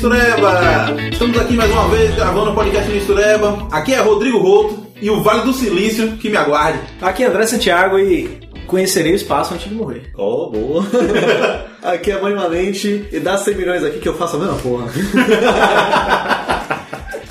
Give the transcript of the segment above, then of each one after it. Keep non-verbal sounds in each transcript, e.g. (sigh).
Mistureba! Estamos aqui mais uma vez gravando o podcast Mistureba. Aqui é Rodrigo Roto e o Vale do Silício que me aguarde. Aqui é André Santiago e conhecerei o espaço antes de morrer. Oh, boa. (laughs) aqui é Mãe Valente e dá 100 milhões aqui que eu faço a mesma porra. (laughs)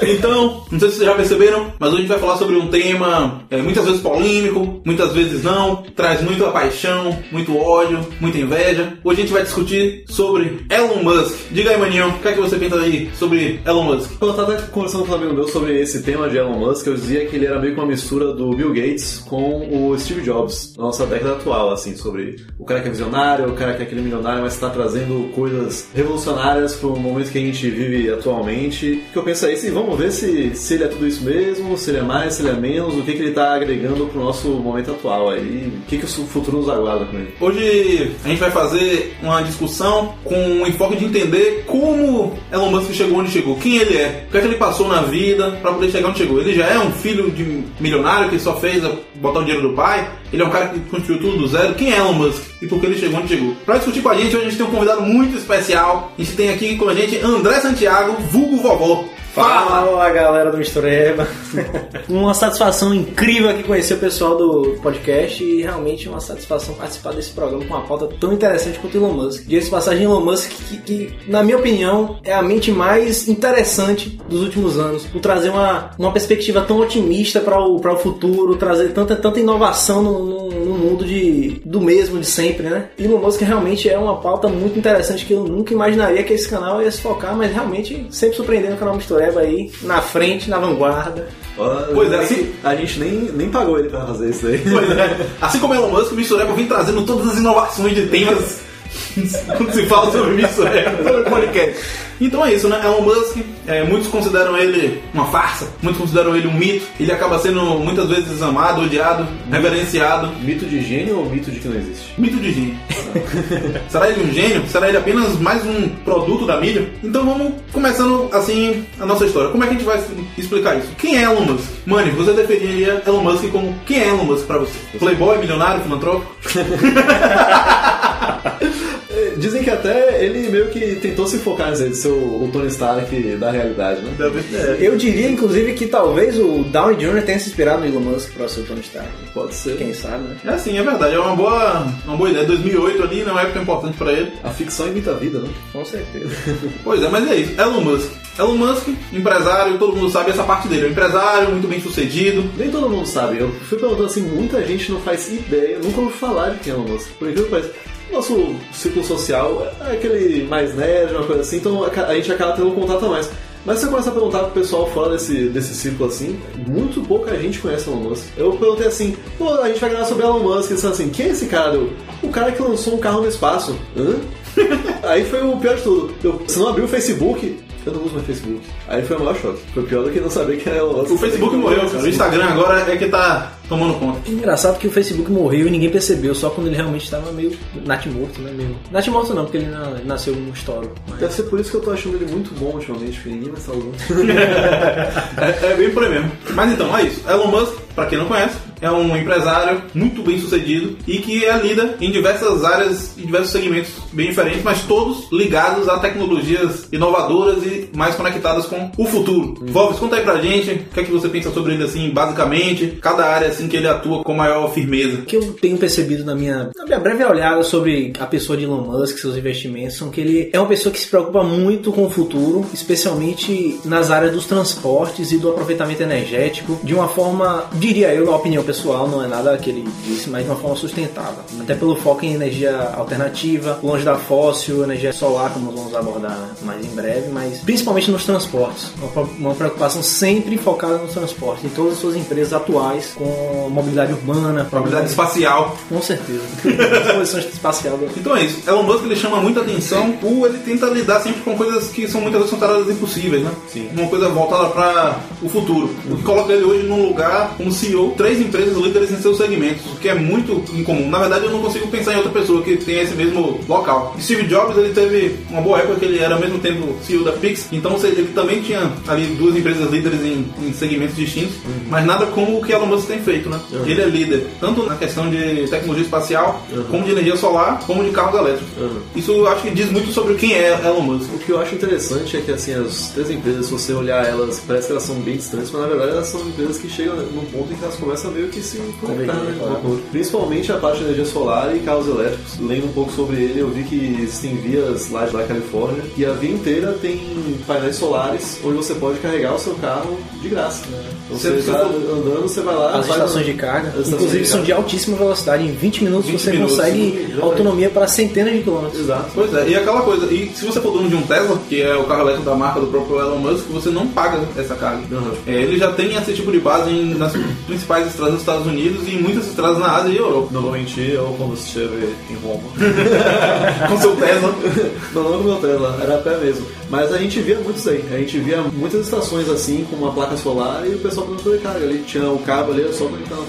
Então, não sei se vocês já perceberam, mas hoje a gente vai falar sobre um tema é, muitas vezes polêmico, muitas vezes não, traz muita paixão, muito ódio, muita inveja. Hoje a gente vai discutir sobre Elon Musk. Diga aí, maninho, o que é que você pensa aí sobre Elon Musk? Eu tava conversando com um amigo meu sobre esse tema de Elon Musk, eu dizia que ele era meio que uma mistura do Bill Gates com o Steve Jobs, na nossa década atual, assim, sobre o cara que é visionário, o cara que é aquele milionário, mas está trazendo coisas revolucionárias para o momento que a gente vive atualmente. O que eu penso é esse, vamos ver se, se ele é tudo isso mesmo, se ele é mais, se ele é menos, o que, que ele está agregando pro nosso momento atual aí, o que, que o futuro nos aguarda com ele. Hoje a gente vai fazer uma discussão com o enfoque de entender como Elon Musk chegou onde chegou, quem ele é, o que é que ele passou na vida para poder chegar onde chegou. Ele já é um filho de milionário que só fez botar o dinheiro do pai, ele é um cara que construiu tudo do zero. Quem é Elon Musk e por que ele chegou onde chegou? Para discutir com a gente, hoje a gente tem um convidado muito especial. A gente tem aqui com a gente André Santiago, vulgo vovó. Fala galera do Mistureba! (laughs) uma satisfação incrível aqui conhecer o pessoal do podcast e realmente uma satisfação participar desse programa com uma pauta tão interessante quanto Elon Musk. De essa passagem Elon Musk, que, que, na minha opinião é a mente mais interessante dos últimos anos, por trazer uma, uma perspectiva tão otimista para o, o futuro, trazer tanta, tanta inovação no, no, no, mundo de, do mesmo de sempre, né? Elon Musk realmente é uma pauta muito interessante que eu nunca imaginaria que esse canal ia se focar, mas realmente sempre surpreendendo o canal Mistureba aí na frente, na vanguarda. Pois é, assim, a gente nem, nem pagou ele pra fazer isso aí. Pois é. (laughs) Assim como Elon Musk, o Mistureba vem trazendo todas as inovações de temas (laughs) quando se fala sobre Mistureba, sobre podcast. Então é isso, né? Elon Musk, é, muitos consideram ele uma farsa, muitos consideram ele um mito. Ele acaba sendo muitas vezes amado, odiado, reverenciado. Mito de gênio ou mito de que não existe? Mito de gênio. (laughs) Será ele um gênio? Será ele apenas mais um produto da mídia? Então vamos começando assim a nossa história. Como é que a gente vai explicar isso? Quem é Elon Musk? Mani, você definiria Elon Musk como quem é Elon Musk pra você? Playboy, milionário, filantrópico? (laughs) Dizem que até ele meio que tentou se focar em ser o Tony Stark da realidade, né? É. Eu diria, inclusive, que talvez o Downey Jr. tenha se inspirado no Elon Musk para ser o Tony Stark. Pode ser. Quem sabe, né? É sim, é verdade. É uma boa, uma boa ideia. 2008 ali, não é época importante para ele. A ficção imita a vida, né? Com certeza. (laughs) pois é, mas é isso. Elon Musk. Elon Musk, empresário, todo mundo sabe essa parte dele. É um empresário, muito bem sucedido. Nem todo mundo sabe. Eu fui perguntando assim, muita gente não faz ideia, nunca ouviu falar de quem é Elon Musk. Por incrível que pareça nosso ciclo social é aquele mais nerd, uma coisa assim, então a gente acaba tendo um contato a mais. Mas se você começa a perguntar pro pessoal fora desse, desse ciclo assim, muito pouca gente conhece Elon Musk. Eu perguntei assim, pô, a gente vai gravar sobre Elon Musk, eles assim, quem é esse cara? o cara que lançou um carro no espaço. Hã? (laughs) Aí foi o pior de tudo. Eu, você não abriu o Facebook, eu não uso mais Facebook. Aí foi o maior choque. Foi pior do que não saber que era o O Facebook morreu, cara. O Instagram agora é que tá tomando conta. Engraçado que o Facebook morreu e ninguém percebeu, só quando ele realmente estava meio natimorto, né? Meio... Natimorto não, porque ele nasceu no histórico. Mas... Deve ser por isso que eu tô achando ele muito bom ultimamente, porque ninguém vai salvar. (laughs) é, é bem por aí mesmo. Mas então, é isso. Elon Musk, pra quem não conhece, é um empresário muito bem sucedido e que é líder em diversas áreas e diversos segmentos bem diferentes, mas todos ligados a tecnologias inovadoras e mais conectadas com o futuro. Hum. Volves, conta aí pra gente o que é que você pensa sobre ele assim, basicamente, cada área assim que ele atua com maior firmeza. O que eu tenho percebido na minha, na minha breve olhada sobre a pessoa de Elon Musk, seus investimentos, são que ele é uma pessoa que se preocupa muito com o futuro, especialmente nas áreas dos transportes e do aproveitamento energético, de uma forma, diria eu, na opinião pessoal, não é nada que ele disse, mas de uma forma sustentável. Uhum. Até pelo foco em energia alternativa, longe da fóssil, energia solar, como nós vamos abordar mais em breve, mas principalmente nos transportes. Uma preocupação sempre focada nos transportes, em todas as suas empresas atuais, com mobilidade urbana, mobilidade espacial. Com certeza. Exposição espacial. Então é isso. Elon Musk ele chama muita atenção, ou ele tenta lidar sempre com coisas que são muitas vezes consideradas impossíveis, né? Sim. Uma coisa voltada para o futuro. O que coloca ele hoje num lugar como CEO, três empresas empresas líderes em seus segmentos, o que é muito incomum. Na verdade, eu não consigo pensar em outra pessoa que tenha esse mesmo local. Steve Jobs, ele teve uma boa época que ele era ao mesmo tempo CEO da Pix, então ele também tinha ali duas empresas líderes em, em segmentos distintos, uhum. mas nada como o que Elon Musk tem feito, né? Uhum. Ele é líder tanto na questão de tecnologia espacial, uhum. como de energia solar, como de carros elétricos. Isso eu acho que diz muito sobre quem é Elon Musk. O que eu acho interessante é que assim, as três empresas, se você olhar elas, parece que elas são bem distantes, mas na verdade elas são empresas que chegam num ponto em que elas começam a meio que se conectar, né? Claro. Principalmente a parte de energia solar e carros elétricos. Lendo um pouco sobre ele, eu vi que existem vias lá da Califórnia e a via inteira tem painéis solares onde você pode carregar o seu carro de graça. Né? Então, você está andando, você vai lá. As estações de carga, inclusive, são de altíssima velocidade. Em 20 minutos 20 você minutos, consegue sim, autonomia para centenas de quilômetros. Exato. Pois é, e aquela coisa, e se você for dono de um Tesla, que é o carro elétrico da marca do próprio Elon Musk, você não paga essa carga. Uhum. É, ele já tem esse tipo de base em, nas principais estradas dos Estados Unidos e em muitas estradas na Ásia e Europa. Normalmente ou quando você esteve em Roma. (laughs) com seu Tesla. não, não com meu Tesla, era a pé mesmo. Mas a gente via muito isso aí. A gente via muitas estações assim, com uma placa solar e o pessoal podendo fazer carga. Ali tinha o cabo ali, era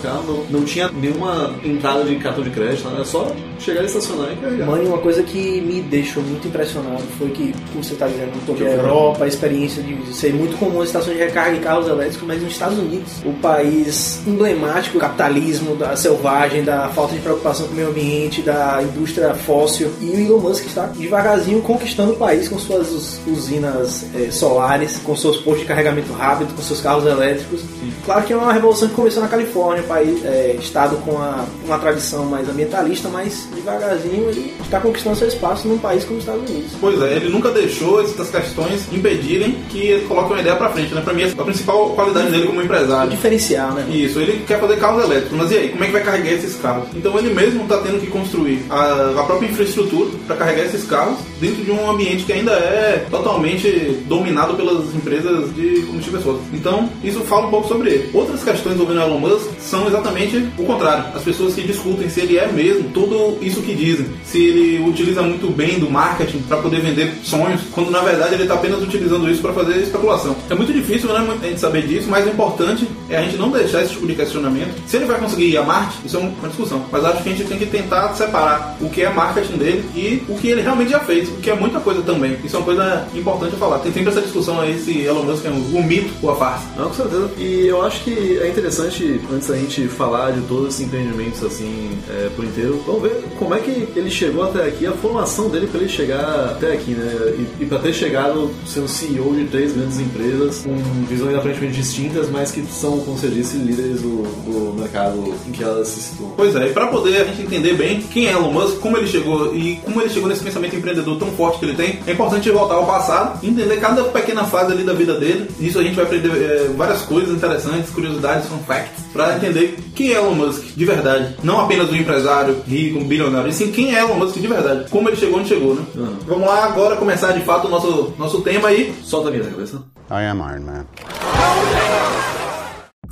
carro. Não, não tinha nenhuma entrada de cartão de crédito, era só chegar e estacionar e carregar. Mãe, uma coisa que me deixou muito impressionado foi que, como você está dizendo, no toda a Europa, a experiência de ser muito comum as estações de recarga de carros elétricos, mas nos Estados Unidos, o país emblemático do capitalismo, da selvagem, da falta de preocupação com o meio ambiente, da indústria fóssil, e o Elon Musk está devagarzinho conquistando o país com suas usinas é, solares, com seus postos de carregamento rápido, com seus carros elétricos. Sim. Claro que é uma revolução que começou na Califórnia, país, é, estado com a, uma tradição mais ambientalista, mas devagarzinho ele está conquistando seu espaço num país como os Estados Unidos. Pois é, ele nunca deixou essas questões impedirem que ele coloque uma ideia para frente, né? Para mim, a principal qualidade dele como empresário. O diferencial, né? Isso, ele quer fazer carros elétricos, mas e aí, como é que vai carregar esses carros? Então ele mesmo está tendo que construir a, a própria infraestrutura para carregar esses carros dentro de um ambiente que ainda é totalmente dominado pelas empresas de combustíveis fósseis. Então, isso fala um pouco sobre ele. Outras questões envolvendo Elon Musk são exatamente o contrário. As pessoas que discutem se ele é mesmo tudo isso que dizem, se ele utiliza muito bem do marketing para poder vender sonhos, quando na verdade ele está apenas utilizando isso para fazer especulação. É muito difícil, né, a gente saber disso, mas o importante é a gente não deixar esse tipo de questionamento. Se ele vai conseguir ir a Marte, isso é uma discussão. Mas acho que a gente tem que tentar separar o que é marketing dele e o que ele realmente já fez, o que é muita coisa também. Isso é uma coisa importante a falar. Tem sempre essa discussão aí se Elon Musk é um, um mito ou a farsa. Não, com certeza. E eu acho que é interessante, antes da gente falar de todos esses empreendimentos assim é, por inteiro, vamos ver como é que ele chegou até aqui, a formação dele para ele chegar até aqui, né? E, e para ter chegado sendo CEO de três grandes empresas com visões aparentemente distintas, mas que são, como você disse, líderes do, do mercado em que elas se situam. Pois é, e para poder a gente entender bem quem é Elon Musk, como ele chegou e como ele chegou nesse pensamento empreendedor tão forte que ele tem, é importante voltar ao passado, entender cada pequena fase ali da vida dele. Nisso a gente vai aprender é, várias coisas interessantes, curiosidades, fun facts, para entender quem é Elon Musk de verdade. Não apenas um empresário rico, um bilionário, e sim quem é Elon Musk de verdade. Como ele chegou onde chegou, né? Uhum. Vamos lá agora começar de fato o nosso, nosso tema aí. Solta a minha cabeça. I am Iron Man.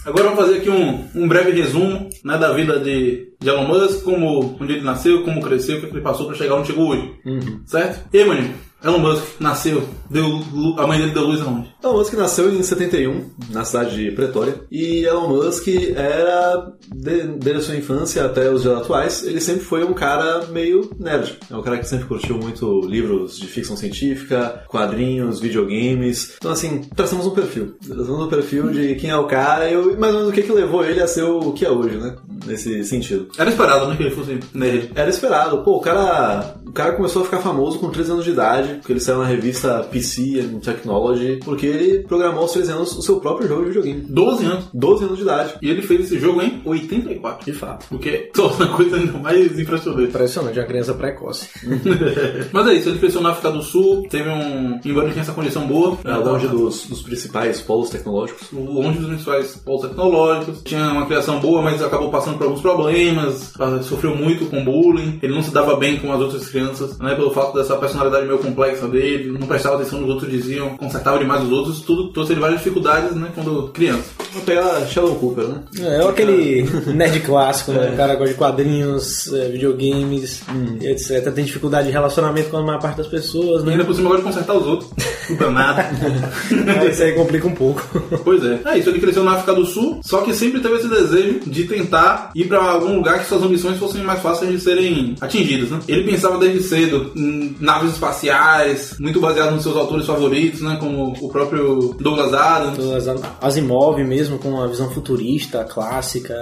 Agora vamos fazer aqui um, um breve resumo né, da vida de, de Elon Musk, como, onde ele nasceu, como cresceu, o que ele passou para chegar onde chegou hoje. Uhum. Certo? E aí, maninho? Elon Musk nasceu, deu, a mãe dele deu luz aonde? Elon Musk nasceu em 71, na cidade de Pretória. E Elon Musk era, de, desde a sua infância até os dias atuais, ele sempre foi um cara meio nerd. É um cara que sempre curtiu muito livros de ficção científica, quadrinhos, videogames. Então, assim, traçamos um perfil. Traçamos um perfil de quem é o cara e mais ou menos o que, que levou ele a ser o que é hoje, né? Nesse sentido. Era esperado, né? Que ele fosse nerd. Era esperado. Pô, o cara, o cara começou a ficar famoso com 13 anos de idade porque ele saiu na revista PC and Technology, porque ele programou aos 13 anos o seu próprio jogo de videogame. 12 anos. 12 anos de idade. E ele fez esse jogo em 84. De fato. O que (laughs) torna a coisa ainda mais impressionante. Impressionante, é uma criança precoce. (laughs) Mas é isso, ele cresceu na África do Sul, teve um. Embora ele tenha essa condição boa. É, longe dos, dos principais polos tecnológicos. Longe dos principais polos tecnológicos. Tinha uma criação boa, mas acabou passando por alguns problemas. Sofreu muito com bullying. Ele não se dava bem com as outras crianças, né? Pelo fato dessa personalidade meio complexa dele, não prestava atenção nos outros diziam, consertava demais os outros, tudo trouxe várias dificuldades, né, quando criança. Vou pegar Sheldon Cooper, né? É, é aquele nerd clássico, né? É. O cara gosta de quadrinhos, é, videogames, hum. etc. Tem dificuldade de relacionamento com a maior parte das pessoas, né? E ainda por cima gosta de consertar os outros. danado. (laughs) Aí isso aí complica um pouco. Pois é. É isso, ele cresceu na África do Sul, só que sempre teve esse desejo de tentar ir pra algum lugar que suas ambições fossem mais fáceis de serem atingidas, né? Ele pensava desde cedo em naves espaciais, muito baseado nos seus autores favoritos, né? Como o próprio Douglas Adams. Asimov mesmo, com uma visão futurista, clássica,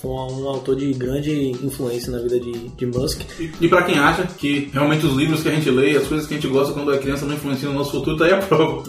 foi um, autor de grande influência na vida de, de Musk. E, e pra quem acha que realmente os livros que a gente lê, as coisas que a gente gosta quando é criança não influenciam no nosso futuro, tá aí a prova.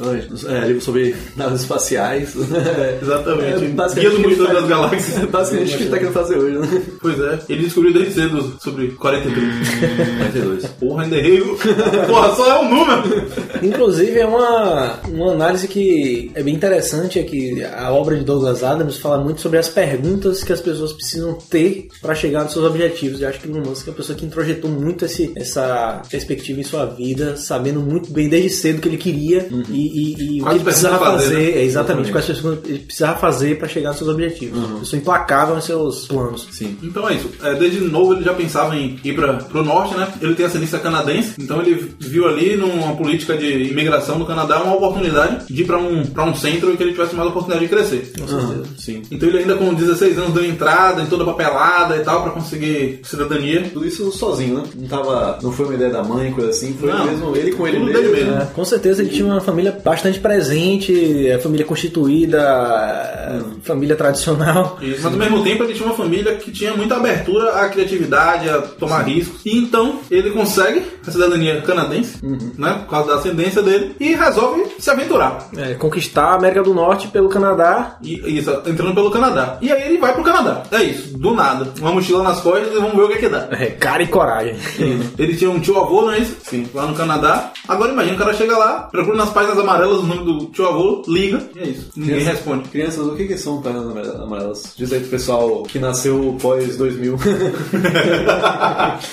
É, livro sobre naves espaciais. (laughs) Exatamente. É, basicamente Guia do o Mochileiro tá- das Galáxias. É (laughs) basicamente o que ele tá querendo fazer hoje, né? Pois é, ele descobriu desde cedo sobre 43. 42. (laughs) Porra, ainda errei. Porra, só é um número. Inclusive, é uma, uma análise que é bem interessante, é que a obra de Douglas Adams fala muito sobre as perguntas que as pessoas precisam ter para chegar nos seus objetivos. Eu acho que o Elon Musk é uma pessoa que introjetou muito esse, essa perspectiva em sua vida, sabendo muito bem desde cedo o que ele queria e, e- e o que ele precisava fazer, fazer, né? é exatamente quais pessoas ele precisava fazer para chegar nos seus objetivos. Uma pessoa implacável nos seus planos. Sim. Então é isso. É, desde novo ele já pensava em ir para pro norte, né? Ele tem ascendência canadense, então ele viu ali numa política de imigração do Canadá uma oportunidade de ir para um, pra um centro em que ele tivesse mais oportunidade de crescer. Aham, Sim. Então ele ainda com 16 anos deu entrada em toda a papelada e tal para conseguir cidadania. Tudo isso sozinho, né? Não tava. Não foi uma ideia da mãe, coisa assim. Foi Não. mesmo ele com ele mesmo. dele mesmo. É, com certeza ele tinha uma família bastante presente, a família constituída, a família tradicional. Isso. Mas ao mesmo tempo ele tinha uma família que tinha muita abertura à criatividade, a tomar riscos. E então ele consegue a cidadania canadense, né? Por causa da ascendência dele, e resolve se aventurar. É, conquistar a América do Norte pelo Canadá. E, isso, entrando pelo Canadá. E aí ele vai pro Canadá. É isso, do nada. Uma mochila nas costas e vamos ver o que é que dá. É, cara e coragem. Ele tinha um tio avô, não é isso? Sim. Lá no Canadá. Agora imagina o cara chega lá, procura nas páginas amarelas o nome do tio avô, liga, e é isso. Ninguém Criança- responde. Crianças, o que, que são amare- amarelas? Diz aí pro pessoal que nasceu pós 2000.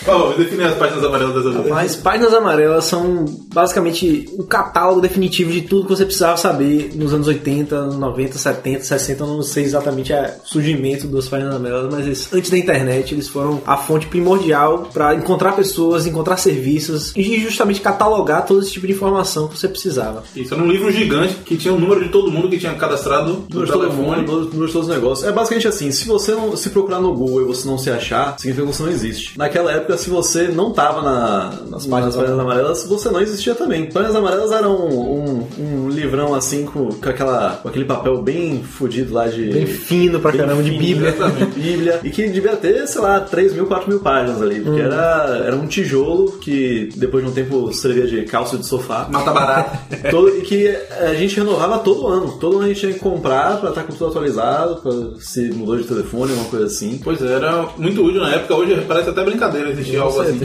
Ó, define as páginas amarelas dessa vez. As páginas amarelas são basicamente o catálogo definitivo de tudo que você precisava saber nos anos 80, 90, 70, 60. Eu não sei exatamente o surgimento das páginas amarelas, mas eles- antes da internet eles foram a fonte primordial para encontrar pessoas, encontrar serviços e justamente catalogar todo esse tipo de informação que você precisava. Isso, era um livro gigante que tinha o número de todo mundo que tinha cadastrado no telefone. mundo, número número de todos os negócios. É basicamente assim, se você não se procurar no Google e você não se achar, significa que você não existe. Naquela época, se você não tava na- nas páginas das páginas amarelas, você não existia também. Páginas amarelas eram um, um- um livrão assim com, com, aquela, com aquele papel bem fudido lá de. Bem fino pra bem caramba de fino, Bíblia. exatamente, Bíblia. E que devia ter, sei lá, 3 mil, 4 mil páginas ali. Porque era, era um tijolo que depois de um tempo servia de calço de sofá. Mata barata. (laughs) Todo- e que a gente renovava todo ano. Todo ano a gente tinha que comprar pra estar com tudo atualizado, pra, se mudou de telefone, uma coisa assim. Pois é, era muito útil na época, hoje parece até brincadeira existir algo assim.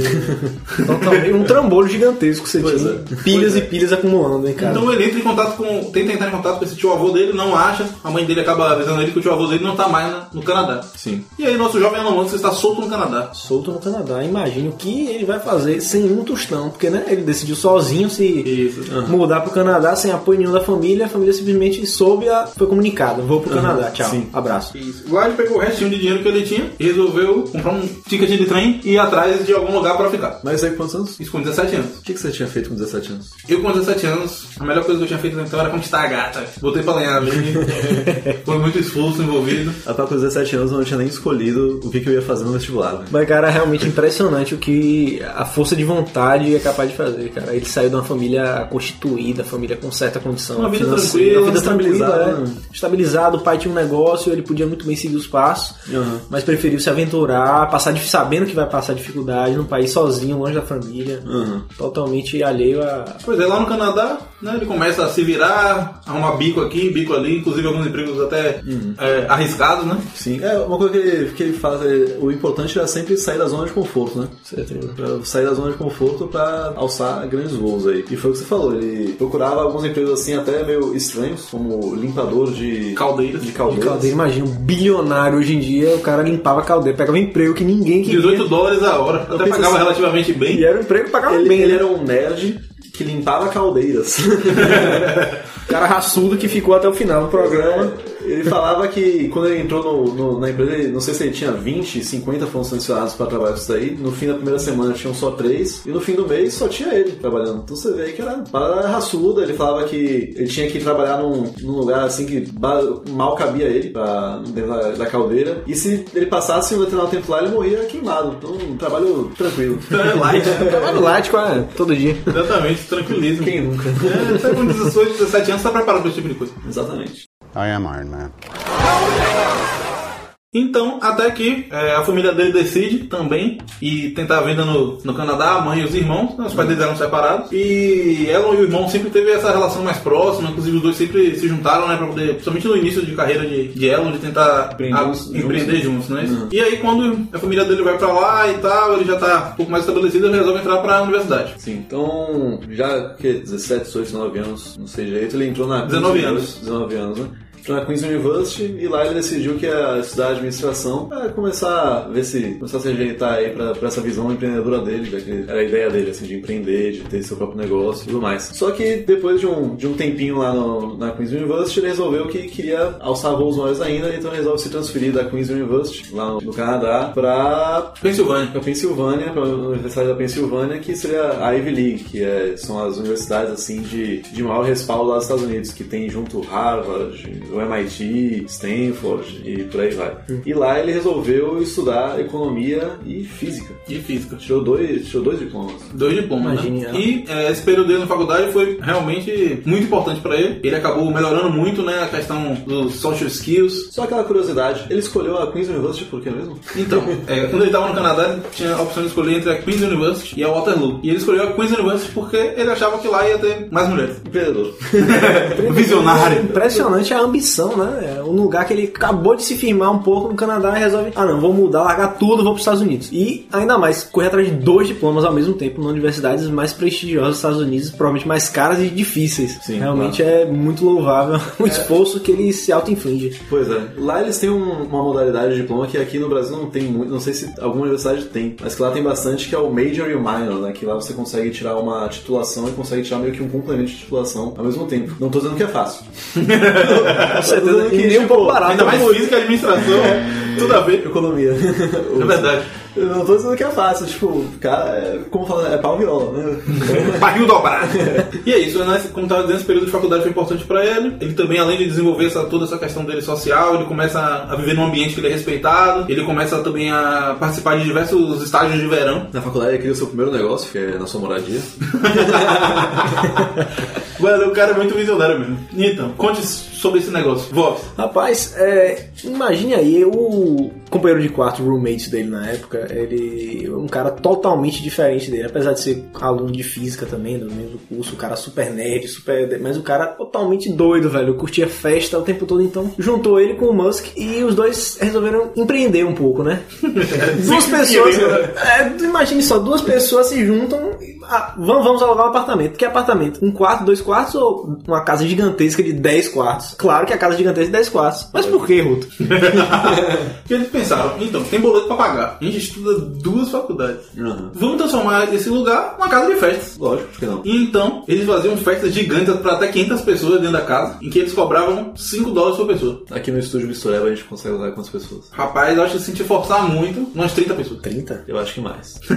Totalmente um trambolho gigantesco que você Pois tinha. é. Pilhas Pois e pilhas acumulando, hein, cara. Então ele entra em contato com. tenta entrar em contato com esse tio avô dele, não acha. A mãe dele acaba avisando ele que o tio avô dele não tá mais na- no Canadá. Sim. E aí nosso jovem Elon Musk está solto no Canadá. solto no Canadá. Imagine o que ele vai fazer sem um tostão, porque né, ele decidiu sozinho se Isso. mudar pro Canadá sem apoio nenhum da família. A família simplesmente soube, a, foi comunicada: vou pro Canadá, tchau, sim. abraço. Isso. Lá ele pegou o restinho de dinheiro que ele tinha e resolveu comprar um ticket de trem e ir atrás de algum lugar pra ficar. Mas aí com quantos anos? Isso com 17 anos. O que, que você tinha feito com 17 anos? Eu com 17 anos, a melhor coisa que eu tinha feito então era conquistar a gata. Botei pra lenhar ali. (laughs) (laughs) Foi muito esforço envolvido. Até com 17 anos eu não tinha nem escolhido o que, que eu ia fazer no vestibular. né? Mas, cara, é realmente impressionante o que a força de vontade é capaz de fazer, cara. Ele saiu de uma família constituída, família com certa condição Uma vida financeira, tranquila, uma vida estabilizada, é. né? estabilizado. O pai tinha um negócio, ele podia muito bem seguir os passos, Uhum. mas preferiu se aventurar, passar de, sabendo que vai passar dificuldade num país sozinho, longe da família, Uhum. totalmente alheio a. Pois é, lá no Canadá, né, ele começa a se virar, arrumar bico aqui, bico ali, inclusive alguns empregos até é, arriscados, né? Sim, é uma coisa que ele, que ele faz. é, o importante era sempre sair da zona de conforto, né? Certeza. Pra sair da zona de conforto pra alçar grandes voos aí. E foi o que você falou, ele procurava alguns empregos assim até meio estranhos, como limpador de Caldeiras. De De caldeiras. caldeira, imagina, um bilionário hoje em dia, o cara limpava caldeira, pegava um emprego que ninguém queria. 18 dólares a hora. Até penso pagava assim, relativamente bem. E era um emprego que pagava Ele, bem, ele né? era um nerd que limpava caldeiras. (laughs) cara raçudo que ficou até o final do programa. Ele falava que quando ele entrou no, no- na empresa, ele- não sei se ele tinha 20, 50 foram selecionados para trabalhar com isso daí. No fim da primeira semana tinham só três, e no fim do mês só tinha ele trabalhando. Então você vê que era parada raçuda. Ele falava que ele tinha que trabalhar num, num lugar assim que mal cabia ele, pra, dentro da, da caldeira. E se ele passasse um determinado tempo lá, ele morria queimado. Então, um trabalho tranquilo. (laughs) É light. Trabalho light quase todo dia. Exatamente, tranquilismo. Quem nunca? É, com 18, 17 anos tá preparado para esse tipo de coisa. Exatamente. I am Iron Man. Então, até que é, a família dele decide também e tentar a venda no, no Canadá, a mãe e os irmãos, né, os pais deles eram separados. E ela e o irmão sempre teve essa relação mais próxima, inclusive os dois sempre se juntaram, né, pra poder, principalmente no início de carreira de, de Elon, de tentar Empreender a- juntos, empreender juntos. né? E aí, quando a família dele vai pra lá e tal, ele já tá um pouco mais estabelecido, ele resolve entrar pra universidade. Sim, então, já que 17, 18, 19 anos, não sei direito, ele entrou na 19 Queen's anos. University- 19 anos, né? Na Queen's University e lá ele decidiu que ia estudar administração para começar a ver se começar a se ajeitar aí pra, pra essa visão empreendedora dele, que era a ideia dele, assim, de empreender, de ter seu próprio negócio e tudo mais. Só que depois de um, de um tempinho lá no- na Queen's University, ele resolveu que queria alçar voos maiores ainda, então resolve se transferir da Queen's University, lá no, no Canadá, pra Pensilvânia. para Pensilvânia, para a Universidade da Pensilvânia, que seria a Ivy League, que é- são as universidades assim de, de maior respaldo lá dos Estados Unidos, que tem junto Harvard, o MIT, Stanford e por aí vai. E lá ele resolveu estudar economia e física. De física. Tirou dois, tirou dois diplomas. Dois diplomas, né? é. E é, esse período dele na faculdade foi realmente muito importante pra ele. Ele acabou melhorando muito, né, a questão dos social skills. Só aquela curiosidade, ele escolheu a Queen's University por quê mesmo? Então, é, quando ele estava no Canadá, ele tinha a opção de escolher entre a Queen's University e a Waterloo. E ele escolheu a Queen's University porque ele achava que lá ia ter mais mulheres. Empreendedor. (laughs) Visionário. Impressionante a ambição, né? É um lugar que ele acabou de se firmar um pouco no Canadá e resolve, ah não, vou mudar, largar tudo, vou para os Estados Unidos. E ainda mais, correr atrás de dois diplomas ao mesmo tempo em universidades mais prestigiosas dos Estados Unidos, provavelmente mais caras e difíceis. Sim, Realmente é muito louvável (laughs) o esforço que ele se auto-inflige. Pois é. Lá eles têm um- uma modalidade de diploma que aqui no Brasil não tem muito, não sei se alguma universidade tem, mas que lá tem bastante, que é o Major e o Minor, né? Que lá você consegue tirar uma titulação e consegue tirar meio que um complemento de titulação ao mesmo tempo. Não tô dizendo que é fácil. (laughs) Com certeza, que, e nem um tipo, pouco barato. Ainda mais física e administração, tudo a ver. Economia. É verdade. Eu não tô dizendo que é fácil, tipo, cara, é, como fala, é pau viola, né? (laughs) Barril dobrado. e é isso, né? Como estava dizendo, esse período de faculdade foi importante para ele. Ele também, além de desenvolver essa, toda essa questão dele social, ele começa a viver num ambiente que ele é respeitado. Ele começa também a participar de diversos estágios de verão. Na faculdade ele cria o seu primeiro negócio, que é na sua moradia. (laughs) Mano, o cara é muito visionário mesmo. Então, conte sobre esse negócio. Vox. Rapaz, é, imagine aí, o companheiro de quarto, roommate dele na época, ele um cara totalmente diferente dele, apesar de ser aluno de física também, do mesmo curso, o cara super nerd, super. Mas o cara totalmente doido, velho. Curtia festa o tempo todo, então juntou ele com o Musk e os dois resolveram empreender um pouco, né? (laughs) duas pessoas. É, imagine só, duas pessoas se juntam. e, ah, vamos, vamos alugar um apartamento. Que apartamento? Um quarto, dois quartos ou uma casa gigantesca de 10 quartos? Claro que a casa gigantesca de 10 quartos. Mas por que, Ruto? (laughs) Porque eles pensaram, então, tem boleto pra pagar. A gente estuda duas faculdades. Uhum. Vamos transformar esse lugar numa casa de festas. Lógico, por que não? E então, eles faziam festas gigantes para até 500 pessoas dentro da casa, em que eles cobravam 5 dólares por pessoa. Aqui no estúdio Mistureba a gente consegue usar quantas pessoas? Rapaz, eu acho que se te forçar muito, umas 30 pessoas. 30? Eu acho que mais. (laughs)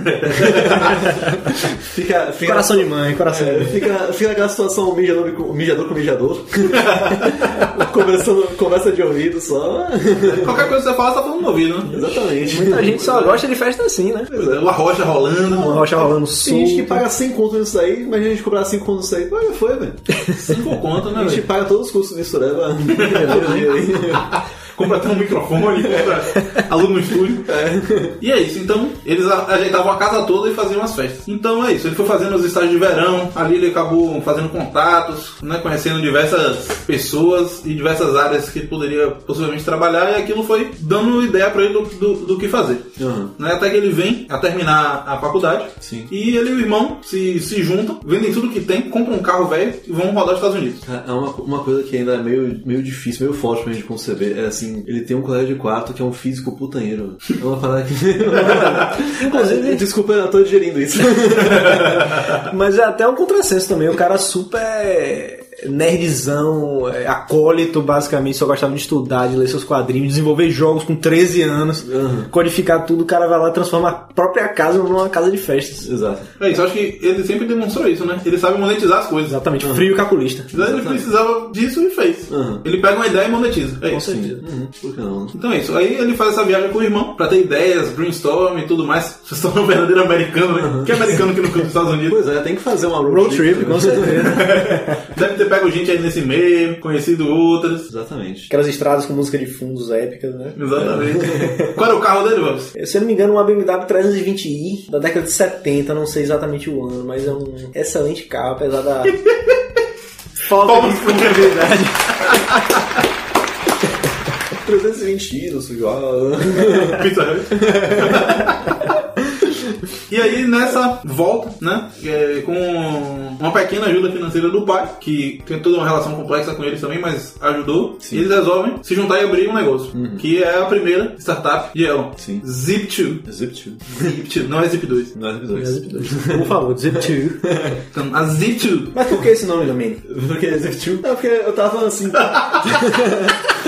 fica, fica, Coração de mãe, coração de É, mãe. fica, fica aquela situação mijador com mijador. Com mijador. (laughs) Conversando, conversa de ouvido só. Qualquer coisa que você fala, você tá falando no ouvido, né? Exatamente. Muita gente só gosta de festa assim, né? Pois é. Uma rocha rolando, Uma rocha rolando Tem gente que paga 100 conto nisso aí, imagina a gente cobrar 5 conto nisso aí. Olha, foi, velho. 5 conto, né, A gente velho? paga todos os custos do Mistureba. (laughs) Compra até um microfone, compra (laughs) aluno no estúdio. E é isso, então eles ajeitavam a casa toda e faziam as festas. Então é isso, ele foi fazendo os estágios de verão, ali ele acabou fazendo contatos, né, conhecendo diversas pessoas e diversas áreas que ele poderia possivelmente trabalhar, e aquilo foi dando ideia pra ele do, do, do que fazer. Uhum. Né, até que ele vem a terminar a faculdade Sim. e ele e o irmão se, se juntam, vendem tudo que tem, compram um carro velho e vão rodar os Estados Unidos. É uma, uma coisa que ainda é meio, meio difícil, meio forte pra gente conceber. É assim, ele tem um colega de quarto que é um físico putanheiro. É uma parada que. (laughs) Inclusive. (laughs) Desculpa, eu tô digerindo isso. (laughs) Mas é até um contrassenso também. O cara super nerdzão, é, acólito, basicamente, só gostava de estudar, de ler seus quadrinhos, desenvolver jogos com 13 anos, codificar tudo, o cara vai lá e transforma a própria casa numa casa de festas. Exato. É isso, acho que ele sempre demonstrou isso, né? Ele sabe monetizar as coisas. Exatamente, frio e calculista. Mas Ele precisava disso e fez. Uhum. Ele pega uma ideia e monetiza. É Com isso. certeza. Uhum. Por que não? Então é isso. Aí ele faz essa viagem com o irmão pra ter ideias, brainstorm e tudo mais. (laughs) Vocês são um verdadeiro americano, né? Que americano que não fica nos Estados Unidos? Pois é, tem que fazer uma Road trip, com certeza. (laughs) Deve ter pego gente aí nesse meio, conhecido outras. Exatamente. Aquelas estradas com música de fundos épicas, né? Exatamente. Qual era o carro dele, Vamos? Se eu não me engano, uma BMW 320i da década de 70, não sei exatamente o ano, mas é um excelente carro, apesar da (laughs) falta de disponibilidade. 320 idos, igual. Pizza. (laughs) E aí, nessa volta, né, é, com uma pequena ajuda financeira do pai, que tem toda uma relação complexa com eles também, mas ajudou, eles resolvem se juntar e abrir um negócio, que é a primeira startup de Elon. Sim. Zip2. Zip Zip2, não é Zip2. Não é Zip 2. Por favor, Zip2. Então, a Zip2. Mas por que esse nome, Domênio? Porque Zip 2? É porque eu tava assim. (laughs)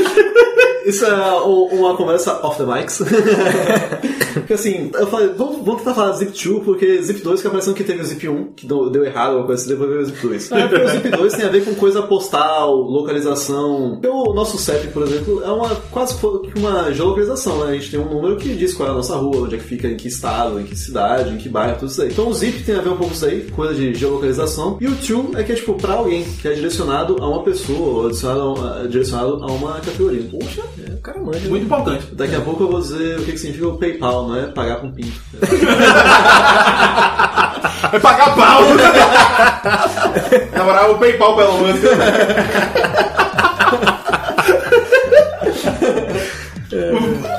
Isso é uma conversa off the mics. (laughs) porque assim, eu falei, vamos, vamos tentar falar Zip 2, porque Zip 2 fica parecendo que teve o Zip 1, que deu, deu errado, alguma coisa assim, depois veio o Zip 2. (laughs) É porque o Zip 2 tem a ver com coisa postal, localização. Porque o nosso CEP, por exemplo, é uma quase que uma geolocalização, né? A gente tem um número que diz qual é a nossa rua, onde é que fica, em que estado, em que cidade, em que bairro, tudo isso aí. Então o Zip tem a ver um pouco com isso aí, coisa de geolocalização. E o To é que é tipo pra alguém, que é direcionado a uma pessoa, ou direcionado a uma categoria. Poxa, É, o cara manja. Muito importante. Daqui a pouco eu vou dizer o que, que significa o PayPal, não é pagar com pinto. (laughs) É pagar pau! (laughs) Na moral, o PayPal pelo menos. (laughs)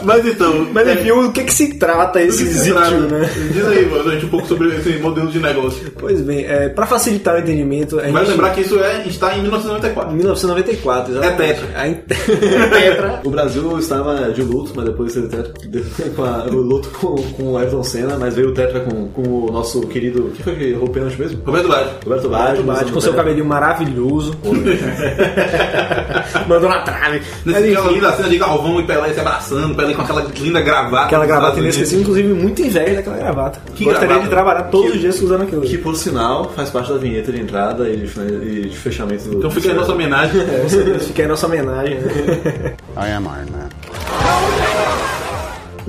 Mas então. Mas é, enfim, o que que se trata esse que se Zip2, trata? né? Diz aí, mano, gente, um pouco sobre esse modelo de negócio. Pois bem, é, pra facilitar o entendimento, a Vai gente... lembrar que isso é, está em 1994. 1994, exatamente. (laughs) É tetra. A in- tetra. O Brasil estava de luto, mas depois teve tetra, com a- o luto com, com o Ayrton Senna, mas veio o tetra com, com o nosso querido. Quem foi que roubou o pênalti mesmo? Roberto Baggio. Roberto Baggio. Bate com seu cabelinho maravilhoso. (laughs) Mandou na trave. Nesse enfim, linda cena de Galvão e Pelé se abraçando, Pelé com aquela linda gravata. aquela gravata inesquecível, inclusive muito inveja daquela gravata. Que Gostaria gravata? de trabalhar todos Que- os dias usando aquilo. Que por sinal faz parte da vinheta de entrada e de, e de fechamento do. Então fica aí a nossa homenagem. É, certeza, fica aí nossa homenagem. né? I am Iron Man.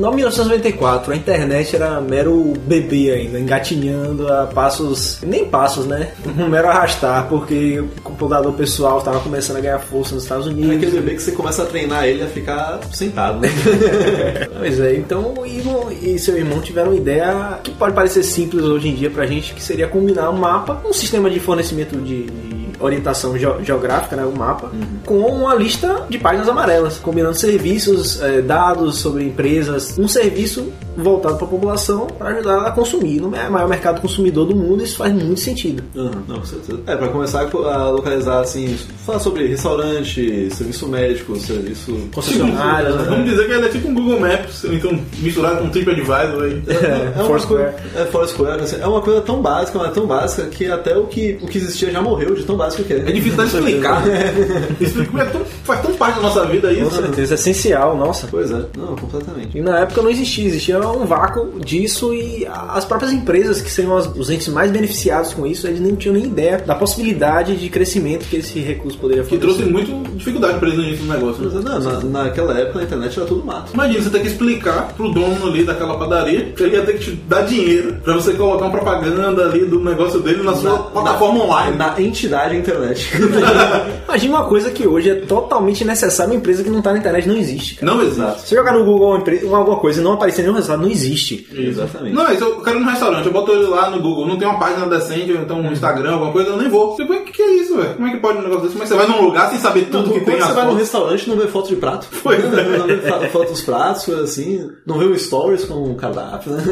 No 1994, a internet era mero bebê ainda, engatinhando a passos. Nem passos, né? Um mero arrastar, porque o computador pessoal estava começando a ganhar força nos Estados É Unidos. aquele bebê que você começa a treinar ele a ficar sentado, né? (laughs) Pois é, então o Igor e seu irmão tiveram uma ideia que pode parecer simples hoje em dia pra gente, que seria combinar um mapa, um sistema de fornecimento de, de orientação geo- geográfica, né, o mapa, com uma lista de páginas amarelas, combinando serviços, eh, dados sobre empresas, um serviço voltado para a população para ajudar ela a consumir. No maior mercado consumidor do mundo, isso faz muito sentido. Uhum, não, com certeza. É, pra começar a localizar, assim, falar sobre restaurante, serviço médico, serviço... Concessionárias, né? Vamos dizer que ele é tipo um Google Maps, então misturado com um TripAdvisor aí. É, Foursquare. coisa, é, Foursquare, assim, é uma coisa tão básica, mas tão básica que até o que, o que existia já morreu de tão básico que é. É difícil até explicar. (laughs) É tão- faz tão parte da nossa vida Com isso. certeza, é essencial, nossa. Pois é, não, completamente. E na época não existia, existia um vácuo disso e as próprias empresas que seriam as- os entes mais beneficiados com isso, eles nem tinham nem ideia da possibilidade de crescimento que esse recurso poderia Que fornecer. trouxe muito dificuldade pra eles no início do negócio. Mas, não, na, naquela época a internet era tudo mato. Imagina, você ter que explicar pro dono ali daquela padaria que ele ia ter que te dar dinheiro pra você colocar uma propaganda ali do negócio dele na sua plataforma online. Na entidade internet. (laughs) Imagina uma coisa que hoje é totalmente necessária, uma empresa que não tá na internet não existe. Cara. Não exato. Se jogar no Google uma- alguma coisa e não aparecer nenhum resultado, não existe. Exatamente. Não, é isso, eu quero ir no restaurante, eu boto ele lá no Google, não tem uma página decente, ou então um Instagram, alguma coisa, eu nem vou. Tipo, o que, que é isso, velho? Como é que pode um negócio desse? Como é que você vai num lugar sem saber tudo Não, que quando tem você as vai num restaurante não vê foto de prato. (laughs) Pois é. Não vê foto dos pratos, coisa assim. Não vê o stories com o cardápio, né?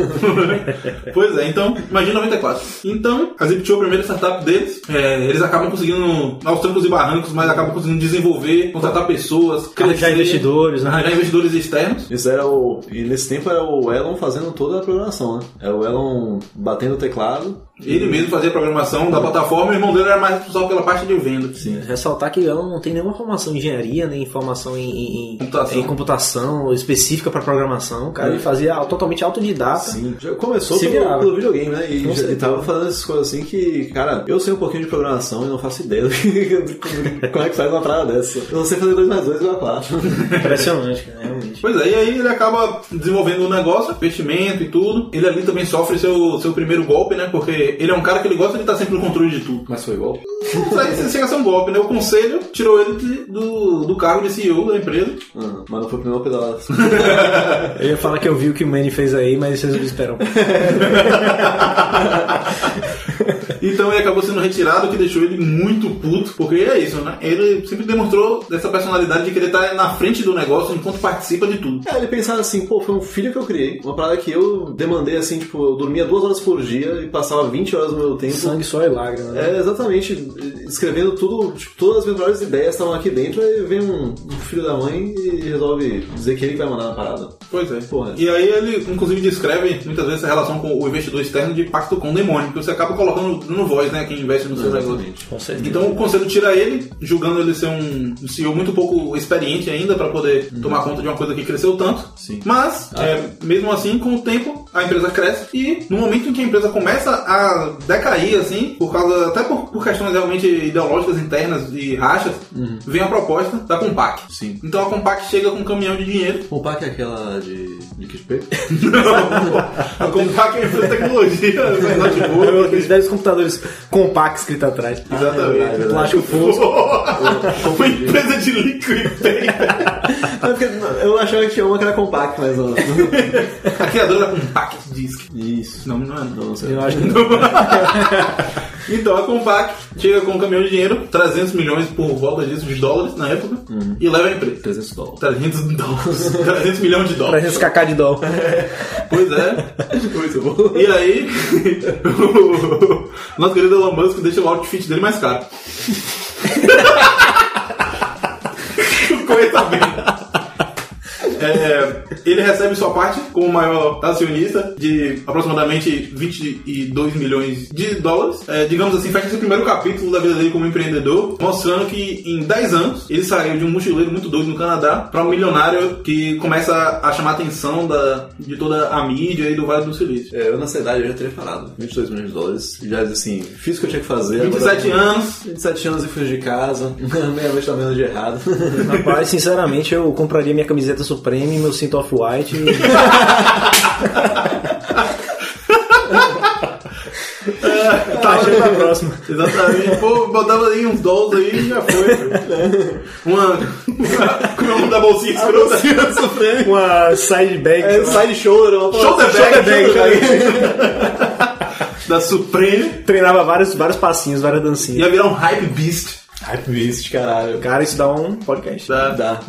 (laughs) Pois é, então, imagina 94. Então, a Zip2, a primeira startup deles, é, eles acabam conseguindo, aos trancos e barrancos, mas acabam conseguindo desenvolver, contratar pessoas, Arranjar investidores, né? arranjar investidores externos. Isso era o. E nesse tempo era o Elon fazendo toda a programação, né? Era o Elon batendo o teclado Ele mesmo fazia a programação da plataforma e o irmão dele era mais responsável pela parte de venda. Sim. Ressaltar que ela não tem nenhuma formação em engenharia, nem formação em, em, Computação. em computação específica para programação. O cara ele fazia totalmente autodidata. Sim, já começou pelo, pelo videogame, né? E já- ele certeza. tava fazendo essas coisas assim que, cara, eu sei um pouquinho de programação e não faço ideia do que- (laughs) como é que faz uma parada dessa. Eu não sei fazer 2 mais 2 igual a 4. Impressionante, cara, Pois é, e aí ele acaba desenvolvendo um negócio, investimento e tudo. Ele ali também sofre seu, seu primeiro golpe, né? Porque ele é um cara que ele gosta de estar sempre no controle de tudo. Mas foi igual. Isso aí chega a ser um golpe, né? O conselho tirou ele de- do, do cargo de CEO da empresa. Uhum. Mas não foi a primeira pedalada. (laughs) Eu ia falar que eu vi o que o Manny fez aí, mas vocês não esperam. (laughs) Então ele acabou sendo retirado, o que deixou ele muito puto, porque é isso, né? Ele sempre demonstrou essa personalidade de querer estar na frente do negócio enquanto participa de tudo. É, ele pensava assim, pô, foi um filho que eu criei. Uma parada que eu demandei assim, tipo, eu dormia duas horas por dia e passava 20 horas do meu tempo. Sangue, só e lágrimas. né? É, exatamente. Escrevendo tudo, tipo, todas as minhas melhores ideias estavam aqui dentro, aí vem um, um filho da mãe e resolve dizer que ele que vai mandar na parada. Pois é. Porra. E aí ele, inclusive, descreve muitas vezes essa relação com o investidor externo de pacto com o demônio, que você acaba colocando no voz, né? Quem investe no seu negócio. Exatamente. Com certeza. Então o conselho tira ele, julgando ele ser um CEO muito pouco experiente ainda para poder tomar conta de uma coisa que cresceu tanto. Sim. Mas, é, mesmo assim, com o tempo, a empresa cresce e no momento em que a empresa começa a decair, assim, por causa, até por, por questões realmente ideológicas internas e rachas, vem a proposta da Compaq. Sim. Então a Compaq chega com um caminhão de dinheiro. O pack é aquela de liquid paper? a Compaq é a empresa de tecnologia, né, notebook. Aqueles velhos computadores compactos escrito atrás. Exatamente. verdade. Plástico fosco. Uma empresa de liquid paper. É porque eu achava que tinha uma que era compact, mas não. A criadora da Compact Disc. Isso. Não, não é. Não, não. Eu acho que (laughs) Então a Compaq chega com um caminhão de dinheiro, 300 milhões por volta disso, de dólares na época, e leva a empresa. 300 dólares. 300 dólares. 300 milhões de dólares. 300 kk de dólar. (laughs) Pois é. Muito bom. E aí, (laughs) o nosso querido Elon Musk deixa o outfit dele mais caro. (laughs) Coisa bem. É, ele recebe sua parte como maior acionista de aproximadamente 22 milhões de dólares. É, digamos assim, fecha esse primeiro capítulo da vida dele como empreendedor, mostrando que em 10 anos ele saiu de um mochileiro muito doido no Canadá para um milionário que começa a chamar a atenção da, de toda a mídia e do Vale do Silício. É, eu nessa idade eu já teria parado. 22 milhões de dólares. Já assim, fiz o que eu tinha que fazer. 27 agora- anos, 27 anos e fui de casa. (laughs) Meia-noite tá menos de errado. Rapaz, sinceramente, eu compraria minha camiseta Supreme, meu cinto off-white. e- (laughs) tá, achando pra próxima. Exatamente. Pô, botava aí uns dólares aí e já foi. Uma. Como é o nome da bolsinha escrota? Uma side bag. É, side shoulder, uma Shoulder bag, shoulder bag, shoulder Da Supreme. Treinava vários, vários passinhos, várias dancinhas. Ia virar um hype beast. Hype Beast, caralho. Cara, isso dá um podcast. Tá? Dá. (laughs)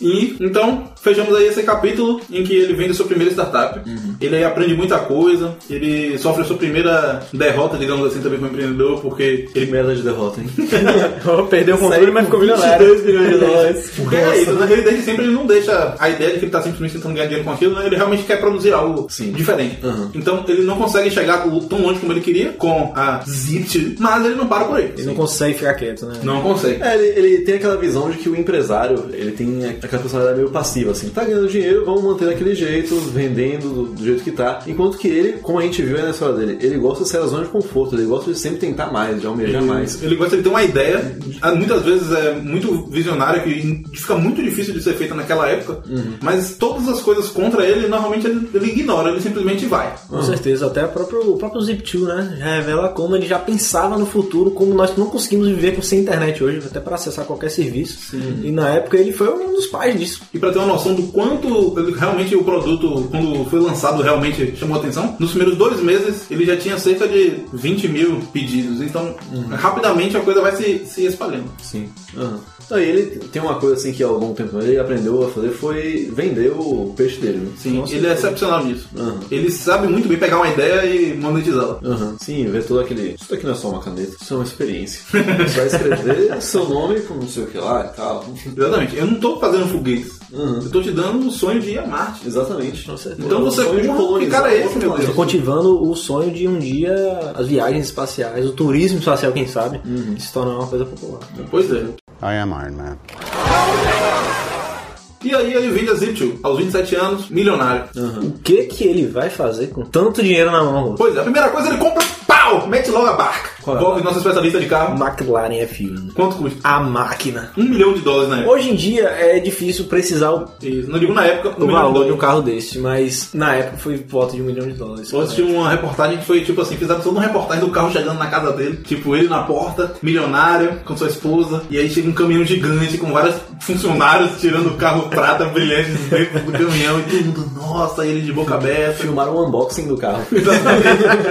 E então, fechamos aí esse capítulo em que ele vende sua primeira startup. Ele aí aprende muita coisa, ele sofre a sua primeira derrota, digamos assim, também como empreendedor, porque ele. Merda de derrota, hein? (laughs) Perdeu o controle, mas ficou milionário. (laughs) 22 milhões de dólares. Porque é isso, né? ele desde sempre ele não deixa a ideia de que ele tá simplesmente tentando ganhar dinheiro com aquilo, né? ele realmente quer produzir algo Sim. diferente. Uhum. Então ele não consegue chegar tão longe como ele queria com a Zip, mas ele não para por aí. Ele não consegue ficar quieto, né? Não consegue. É, ele, ele tem aquela visão de que o empresário, ele tem aquela personalidade meio passiva, assim, tá ganhando dinheiro, vamos manter daquele jeito, vendendo do, do jeito que tá. Enquanto que ele, como a gente viu aí na história dele, ele gosta de ser a zona de conforto, ele gosta de sempre tentar mais, de almejar mais. Ele gosta de ter uma ideia, ah, muitas vezes é muito visionária, que fica muito difícil de ser feita naquela época, mas todas as coisas contra ele, normalmente ele, ele ignora, ele simplesmente vai. Com certeza, até o próprio, o próprio Zip2, né? Já revela como ele já pensava no futuro, como nós não conseguimos viver com sem internet hoje, até para acessar qualquer serviço. E na época ele foi um dos pais disso. E para ter uma noção do quanto ele- realmente o produto, quando foi lançado, realmente chamou atenção, nos primeiros dois meses ele já tinha cerca de 20 mil pedidos. Então, rapidamente a coisa vai se, se espalhando. Sim. Aham. Então, ele tem uma coisa assim que ao longo tempo ele aprendeu a fazer foi vender o peixe dele, né? Sim, ele é excepcional nisso. Aham. Ele sabe muito bem pegar uma ideia e monetizá-la. Aham. Sim, ver todo aquele. Isso daqui não é só uma caneta, isso é uma experiência. Você (laughs) vai escrever seu nome com não sei o que lá e tal. Exatamente. Eu não tô fazendo foguetes. Uhum. Eu tô te dando o sonho de ir a Marte. Exatamente. Então você, de porra, que cara é esse, meu. Deus? Tô cultivando o sonho de um dia as viagens espaciais, o turismo espacial, quem sabe, se tornar uma coisa popular. Pois é. I am Iron Man. E aí ele vende a Zip2, aos 27 anos, milionário. O que que ele vai fazer com tanto dinheiro na mão? Pois é, a primeira coisa ele compra, pau, mete logo a barca. Qual é Bob, nosso especialista de carro. McLaren F1. Quanto custa? A máquina. Um milhão de dólares na época. Hoje em dia é difícil precisar o, Isso, Não digo na época, um o milhão de valor de um carro desse, mas na época foi volta de um milhão de dólares. Eu assisti uma reportagem que foi tipo assim, fizeram toda uma reportagem do carro chegando na casa dele, tipo ele na porta, milionário, com sua esposa, e aí chega um caminhão gigante com vários funcionários tirando o carro prata brilhante dentro do caminhão e todo mundo, nossa, ele de boca aberta. Filmaram o unboxing do carro. Exatamente.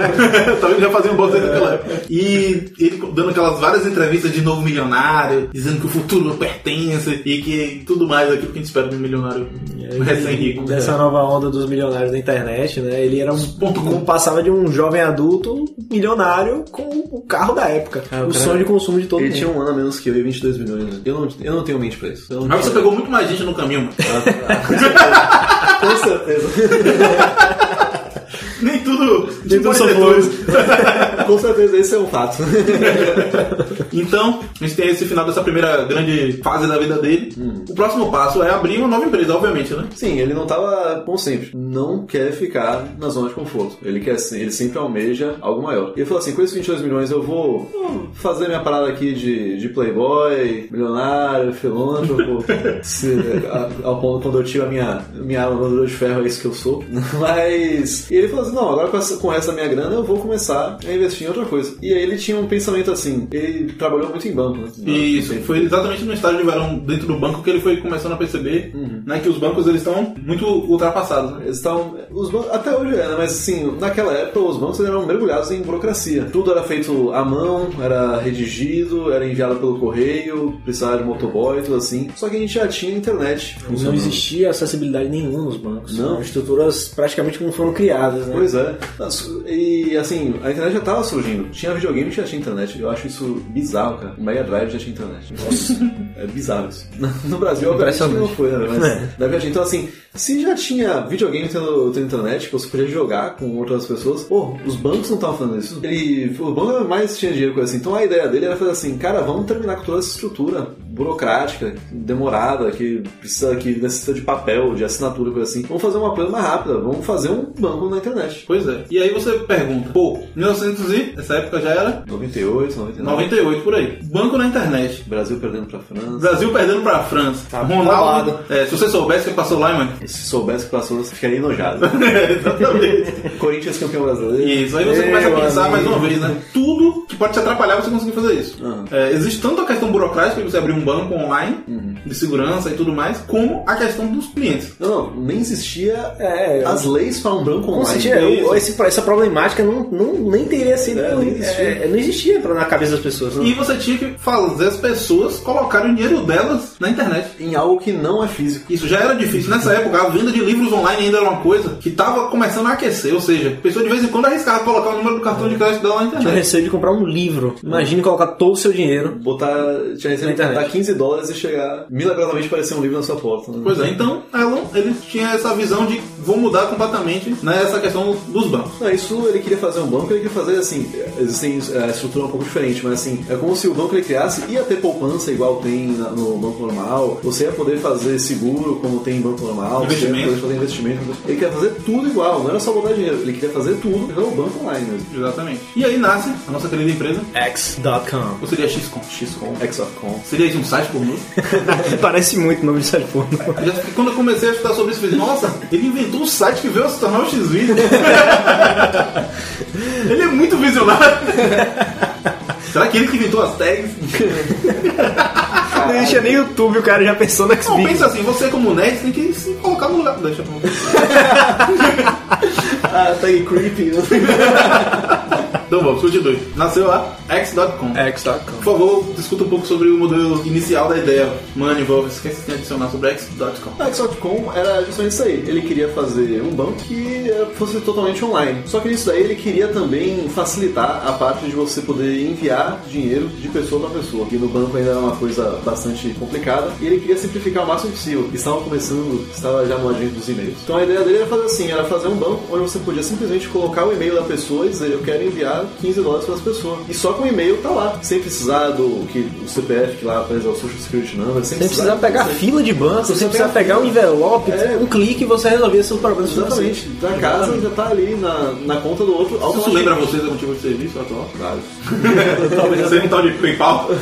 (laughs) Talvez já fazia um bom desde aquela época. E ele dando aquelas várias entrevistas de novo milionário, dizendo que o futuro pertence e que tudo mais aquilo que a gente espera de um milionário recém-rico. Dessa nova onda dos milionários da internet, né? Ele era um Ponto com. passava de um jovem adulto milionário com o carro da época. Ah, o o cara- sonho de consumo de todo Ele mundo. tinha um ano a menos que eu e 22 milhões. Né? Eu, não, eu não tenho mente pra isso. Mas você pegou muito mais gente no caminho, mano. (laughs) Com certeza. Nem tudo. Nem tudo são flores. (laughs) Com certeza, esse é um fato. (laughs) Então, a gente tem esse final dessa primeira grande fase da vida dele. O próximo passo é abrir uma nova empresa, obviamente, né? Sim, ele não tava, como sempre, não quer ficar na zona de conforto. Ele quer, ele sempre almeja algo maior. E ele falou assim: com esses 22 milhões eu vou, vou fazer minha parada aqui de, de playboy, milionário, filântropo. (laughs) se, a- ao ponto quando eu tiro a minha, minha armadura de ferro, é isso que eu sou. Mas. E ele falou assim: não, agora com, essa, com essa minha grana eu vou começar a investir em outra coisa. E aí ele tinha um pensamento assim: ele trabalhou muito em banco, né? E isso, foi exatamente no estágio de verão dentro do banco que ele foi começando a perceber né, que os bancos eles estão muito ultrapassados. Né? Eles estavam. Os bancos, até hoje é, né? Mas assim, naquela época os bancos eram mergulhados em burocracia. Tudo era feito à mão, era redigido, era enviado pelo correio, precisava de motoboy, tudo assim. Só que a gente já tinha internet. Não existia acessibilidade nenhuma nos bancos. Não. Eram estruturas praticamente como foram criadas, né? Pois é. E assim, a internet já tava surgindo. Tinha videogame que já tinha internet. Eu acho isso bizarro, cara. O Mega Drive já tinha internet. Nossa, é bizarro isso. No Brasil, obviamente, não foi, né? Mas É. já tinha. Então, assim, se já tinha videogame tendo, tendo internet, que você podia jogar com outras pessoas, pô, os bancos não estavam fazendo isso. Ele, o banco mais tinha dinheiro, coisa assim. Então a ideia dele era fazer assim, cara, vamos terminar com toda essa estrutura burocrática, demorada, que precisa, que necessita de papel, de assinatura, coisa assim. Vamos fazer uma coisa mais rápida, vamos fazer um banco na internet. Pois é. E aí você pergunta, pô, 1900 e essa época já era 98, 99. 98 por aí. Banco na internet. Brasil perdendo pra França. Brasil perdendo pra França. Tá Ronaldo. É, se você soubesse que passou lá, mano. Se soubesse que passou, você ficaria enojado. (laughs) Exatamente. Corinthians campeão brasileiro. Isso, aí você Meu começa a pensar mais amigo. uma vez, né? Tudo que pode te atrapalhar você conseguir fazer isso. Uhum. É, existe tanto a questão burocrática de você abrir um banco online, de segurança e tudo mais, como a questão dos clientes. Não, não, nem existia É, as leis para um banco online. tinha- isso. esse- essa problemática não, não, nem teria sido. É, nem existia. é, não existia pra- na cabeça das pessoas. E você tinha que fazer as pessoas colocarem o dinheiro delas na internet. Em algo que não é físico. Isso já era difícil. Nessa época, a venda de livros online ainda era uma coisa que estava começando a aquecer. Ou seja, a pessoa de vez em quando arriscava colocar o número do cartão de crédito dela na Tinha internet. receio de comprar um livro. Imagine colocar todo o seu dinheiro. Botar, tinha recebido Na internet. Botar 15 dólares e chegar milagrosamente aparecer um livro na sua porta. né? Pois é, então ela, ele tinha essa visão de vou mudar completamente né, essa questão dos bancos. Não, isso ele queria fazer um banco, ele queria fazer assim, existem é, a estrutura um pouco diferente, mas assim, é como se o banco ele criasse, ia ter poupança igual tem na- no banco normal, você ia poder fazer seguro como tem em banco normal, você ia Investimento. poder fazer investimento. Ele queria fazer tudo igual, não era só botar dinheiro, ele queria fazer tudo no banco online mesmo. Exatamente. E aí nasce a nossa querida empresa, X.com. ou seria XCOM. XCOM, XOFCOM. Seria isso um site pornô? (laughs) Parece muito o nome de site porno. Eu já Quando eu comecei a estudar sobre isso, eu falei, nossa, ele inventou um site que veio a se tornar o X-Video. (laughs) ele é muito visionário. Será que ele que inventou as tags? Não existia nem YouTube, o cara já pensou no Não, X-Video. pensa assim, você como nerd tem que se colocar no lugar. Deixa eu (laughs) Ah, tá aí creepy. Então vamos, continue. Nasceu lá X.com. X.com. Por favor, discuta um pouco sobre o modelo inicial da ideia. Mano, envolve, o que você tem a adicionar sobre X.com? X.com era justamente isso aí. Ele queria fazer um banco que eh, fosse totalmente online. Só que isso daí ele queria também facilitar a parte de você poder enviar dinheiro de pessoa para pessoa. Que no banco ainda era uma coisa bastante complicada. E ele queria simplificar o máximo possível. Estava começando, estava já no agente dos e-mails. Então a ideia dele era fazer assim, era fazer um banco onde você podia simplesmente colocar o e-mail da pessoa e dizer eu quero enviar 15 dólares para as pessoas. E só com o e-mail tá lá, sem precisar do que o CPF que lá faz o Social Security Number, sem, Sem precisar pegar sem- fila de banco, sem, Sem precisar pegar pegar um envelope, É. um clique e você resolvia seus problemas Exatamente, da casa já tá ali na, na conta do outro. Isso lembra vocês algum tipo de serviço atual? Claro. Você não tal de PayPal? (laughs)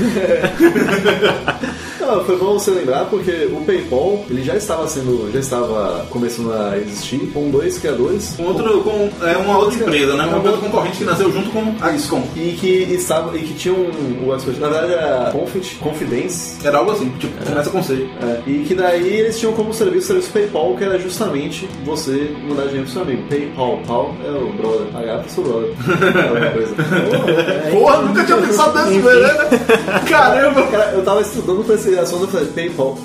Não, foi bom você lembrar porque o PayPal ele já estava sendo, já estava começando a existir com dois criadores outro, com é uma outra empresa, né? Uma empresa concorrente que nasceu junto com a XCOM. e que estava e que tinha um, na verdade era Confid, Confidence. Era algo assim, tipo, começa com C. é, e que daí eles tinham como serviço o serviço PayPal, que era justamente você mandar dinheiro pro seu amigo. PayPal, Pal é o brother, pagar pro seu brother. É outra coisa. (laughs) Porra, nunca tinha pensado nessa né? Caramba! Cara, eu tava estudando pra esse assunto e falei, PayPal.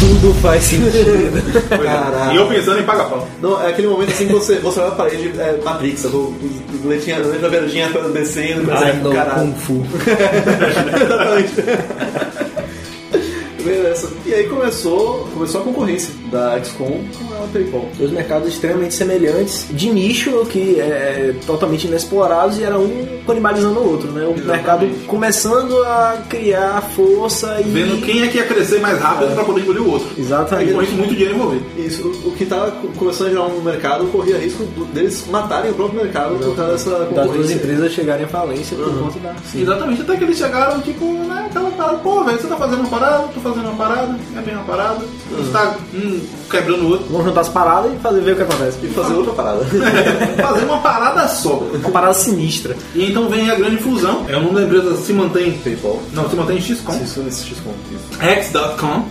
Tudo faz sentido. (laughs) Caralho. E eu pensando em pagar pau. Não, é aquele momento assim que você, você olha pra parede, é Matrix, a letinha, a letra verdinha descendo, mas Ai, é, não, caralho. Kung Fu. Exatamente. (laughs) Beleza. E aí começou, começou a concorrência da XCOM com a PayPal. Dois mercados extremamente semelhantes, de nicho, que é totalmente inexplorados, e era um canibalizando o outro, né? O mercado começando a criar força e. Vendo quem é que ia crescer mais rápido pra poder engolir o outro. E Exatamente. com isso, muito dinheiro envolvido. Isso, o, que tava co- começando a gerar um mercado corria risco deles matarem o próprio mercado por causa dessa Das duas concorrência. empresas chegarem à falência por conta da. Exatamente, até que eles chegaram, tipo, né, aquela parada, pô, velho, você tá fazendo uma parada, tô fazendo uma parada, é bem uma parada, você tá um quebrando o outro. Vamos juntar as paradas e fazer ver o que acontece. E fazer outra parada. (laughs) Fazer uma parada só. Uma parada sinistra. E então vem a grande fusão. É o nome da empresa se mantém. PayPal. Não, se mantém em XCOM. Isso nesse XCOM. X.com.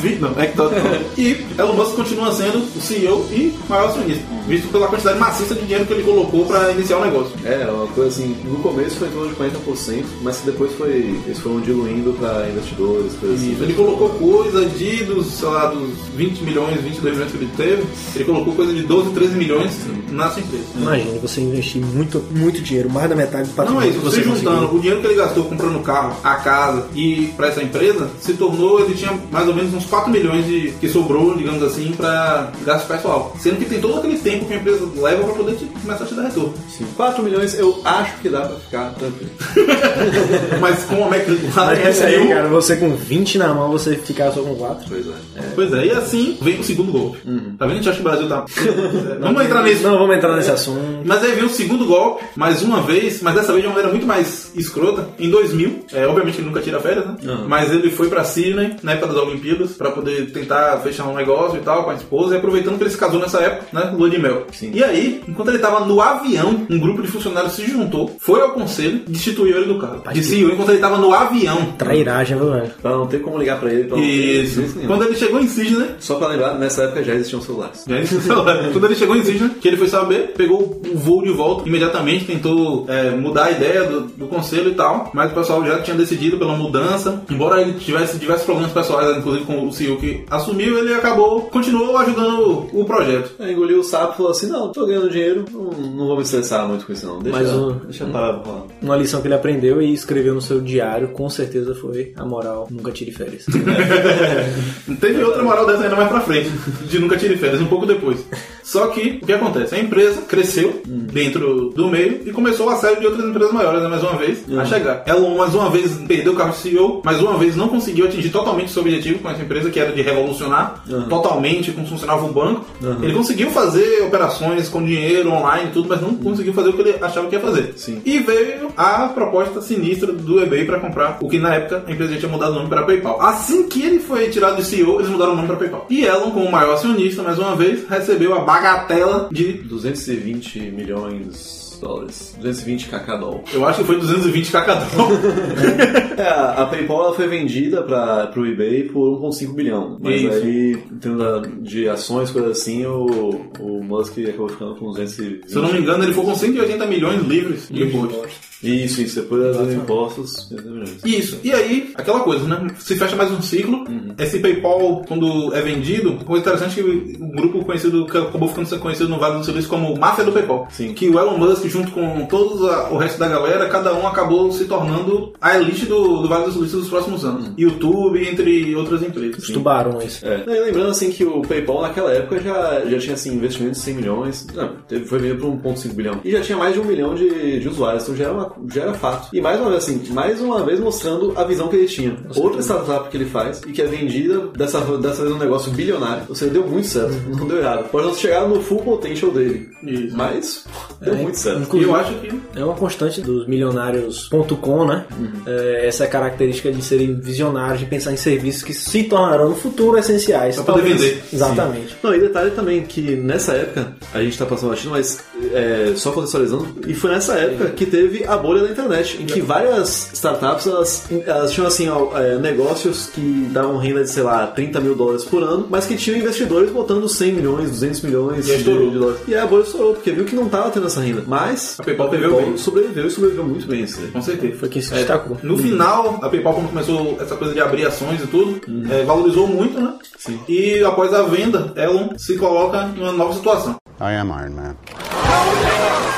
X, (laughs) não, X.com. E Elon Musk continua sendo o CEO e maior acionista, visto pela quantidade maciça de dinheiro que ele colocou para iniciar o negócio. É, uma coisa assim, no começo foi em torno de 40%, mas depois foi, eles foram diluindo para investidores, coisas assim. Ele colocou coisa de, dos, sei lá, dos 20 milhões, 22 milhões que ele teve, ele colocou coisa de 12, 13 milhões na sua empresa. Imagine você investir muito, muito dinheiro, mais da metade do Não patrimônio é isso, você conseguiu. juntando o dinheiro que ele gastou comprando o carro, a casa e para essa empresa, se tornou, ele tinha mais ou menos uns 4 milhões de, que sobrou, digamos assim, para gasto pessoal. Sendo que tem todo aquele tempo que a empresa leva para poder te- começar a te dar retorno. Sim. 4 milhões eu acho que dá pra ficar tranquilo. (laughs) Mas com a McLaren Mas é isso aí, cara, você com 20 na mão, você ficar só com 4. Pois é. Pois é, e assim vem o segundo golpe. Tá vendo? A gente acha que o Brasil tá. (laughs) Vamos entrar nisso. Não vamos entrar nesse assunto. Mas aí veio o segundo golpe, mais uma vez, mas dessa vez de uma maneira muito mais escrota, em 2000. É, obviamente ele nunca tira férias, né? Mas ele foi pra Sydney, na época das Olimpíadas, pra poder tentar fechar um negócio e tal com a esposa, e aproveitando que ele se casou nessa época, né? Lua de mel. Sim. E aí, enquanto ele tava no avião, um grupo de funcionários se juntou, foi ao conselho e destituiu ele do cargo. De CEO, enquanto ele tava no avião. Trairagem, viu, velho? Pra não ter como ligar pra ele. Pra não Isso. Quando ele chegou em Sydney, Só pra lembrar, nessa época já existiam celulares. Já existe o celular. Quando ele chegou em Sydney, que ele foi saber, pegou o voo de volta, imediatamente tentou é, mudar a ideia do, do conselho e tal, mas o pessoal já tinha decidido pela mudança. Embora ele tivesse diversos problemas pessoais, inclusive com o CEO que assumiu, ele acabou, continuou ajudando o, projeto. Aí engoliu o sapo e falou assim: Não, tô ganhando dinheiro, não, não vou me estressar muito com isso, não. Deixa, Mas o- deixa parar pra falar. Uma lição que ele aprendeu e escreveu no seu diário, com certeza foi a moral, nunca tire férias. (laughs) Teve outra moral dessa mais pra frente, de nunca tire férias, um pouco depois. Só que, o que acontece? A empresa cresceu dentro do meio e começou a série de outras empresas maiores, né, mais uma vez, a chegar. Elon, mais uma vez, perdeu o carro de CEO, mais uma vez, não conseguiu atingir totalmente seu objetivo com essa empresa, que era de revolucionar totalmente como funcionava o banco. Ele conseguiu fazer operações com dinheiro online e tudo, mas não conseguiu fazer o que ele achava que ia fazer. Sim. E veio a proposta sinistra do eBay para comprar o que na época a empresa já tinha mudado o nome para PayPal. Assim que ele foi tirado de CEO, eles mudaram o nome para PayPal. E Elon, como maior acionista, mais uma vez, recebeu a bagatela de 220 milhões de dólares. 220 kk doll. eu acho que foi 220 cacadão. (laughs) É, a a PayPal ela foi vendida para o eBay por 1,5 bilhão. Mas Isso. aí, em termos de ações, coisas assim, o, o Musk acabou ficando com 220. Se eu não me engano, ele foi com 180 milhões livres depois. Isso, isso. Depois dos impostos, 50 milhões. Isso. E aí, aquela coisa, né? Se fecha mais um ciclo. Esse PayPal, quando é vendido, coisa interessante é que o grupo conhecido, que acabou ficando conhecido no Vale do Silício como Máfia do PayPal. Sim. Que o Elon Musk, junto com todos a- o resto da galera, cada um acabou se tornando a elite do, do Vale do Silício dos próximos anos. YouTube, entre outras empresas. Os tubarões. É. E lembrando assim que o PayPal naquela época já, já tinha assim, investimentos de 100 milhões, não, teve, foi meio para 1,5 bilhão. E já tinha mais de um milhão de, de usuários, então já era, uma- já era fato. E mais uma vez assim, mais uma vez mostrando a visão que ele tinha. Outra startup que ele faz e que é vendida, dessa, dessa vez um negócio bilionário. Ou seja, deu muito certo, não deu errado. Pode não chegar no full potential dele. Isso. Mas deu muito certo. E eu acho que É uma constante dos milionários.com, né? É, essa característica de serem visionários, de pensar em serviços que se tornarão no futuro essenciais. Pra poder vender. Exatamente. Não, e detalhe também que nessa época, a gente tá passando batido, mas é, só contextualizando, e foi nessa época que teve a bolha da internet, em que várias startups elas, elas tinham assim, ó, é, negócios que davam renda de, sei lá, 30 mil dólares por ano, mas que tinham investidores botando 100 milhões, 200 milhões E de, de dólares. E aí a bolha estourou, porque viu que não tava tendo essa renda. Mas A PayPal sobreviveu bem. sobreviveu e sobreviveu muito bem isso aí. Com certeza. Foi quem se É, destacou. No final, a PayPal, quando começou essa coisa de abrir ações e tudo, é, valorizou muito, né? Sim. E após a venda, Elon se coloca em uma nova situação. I am Iron Man.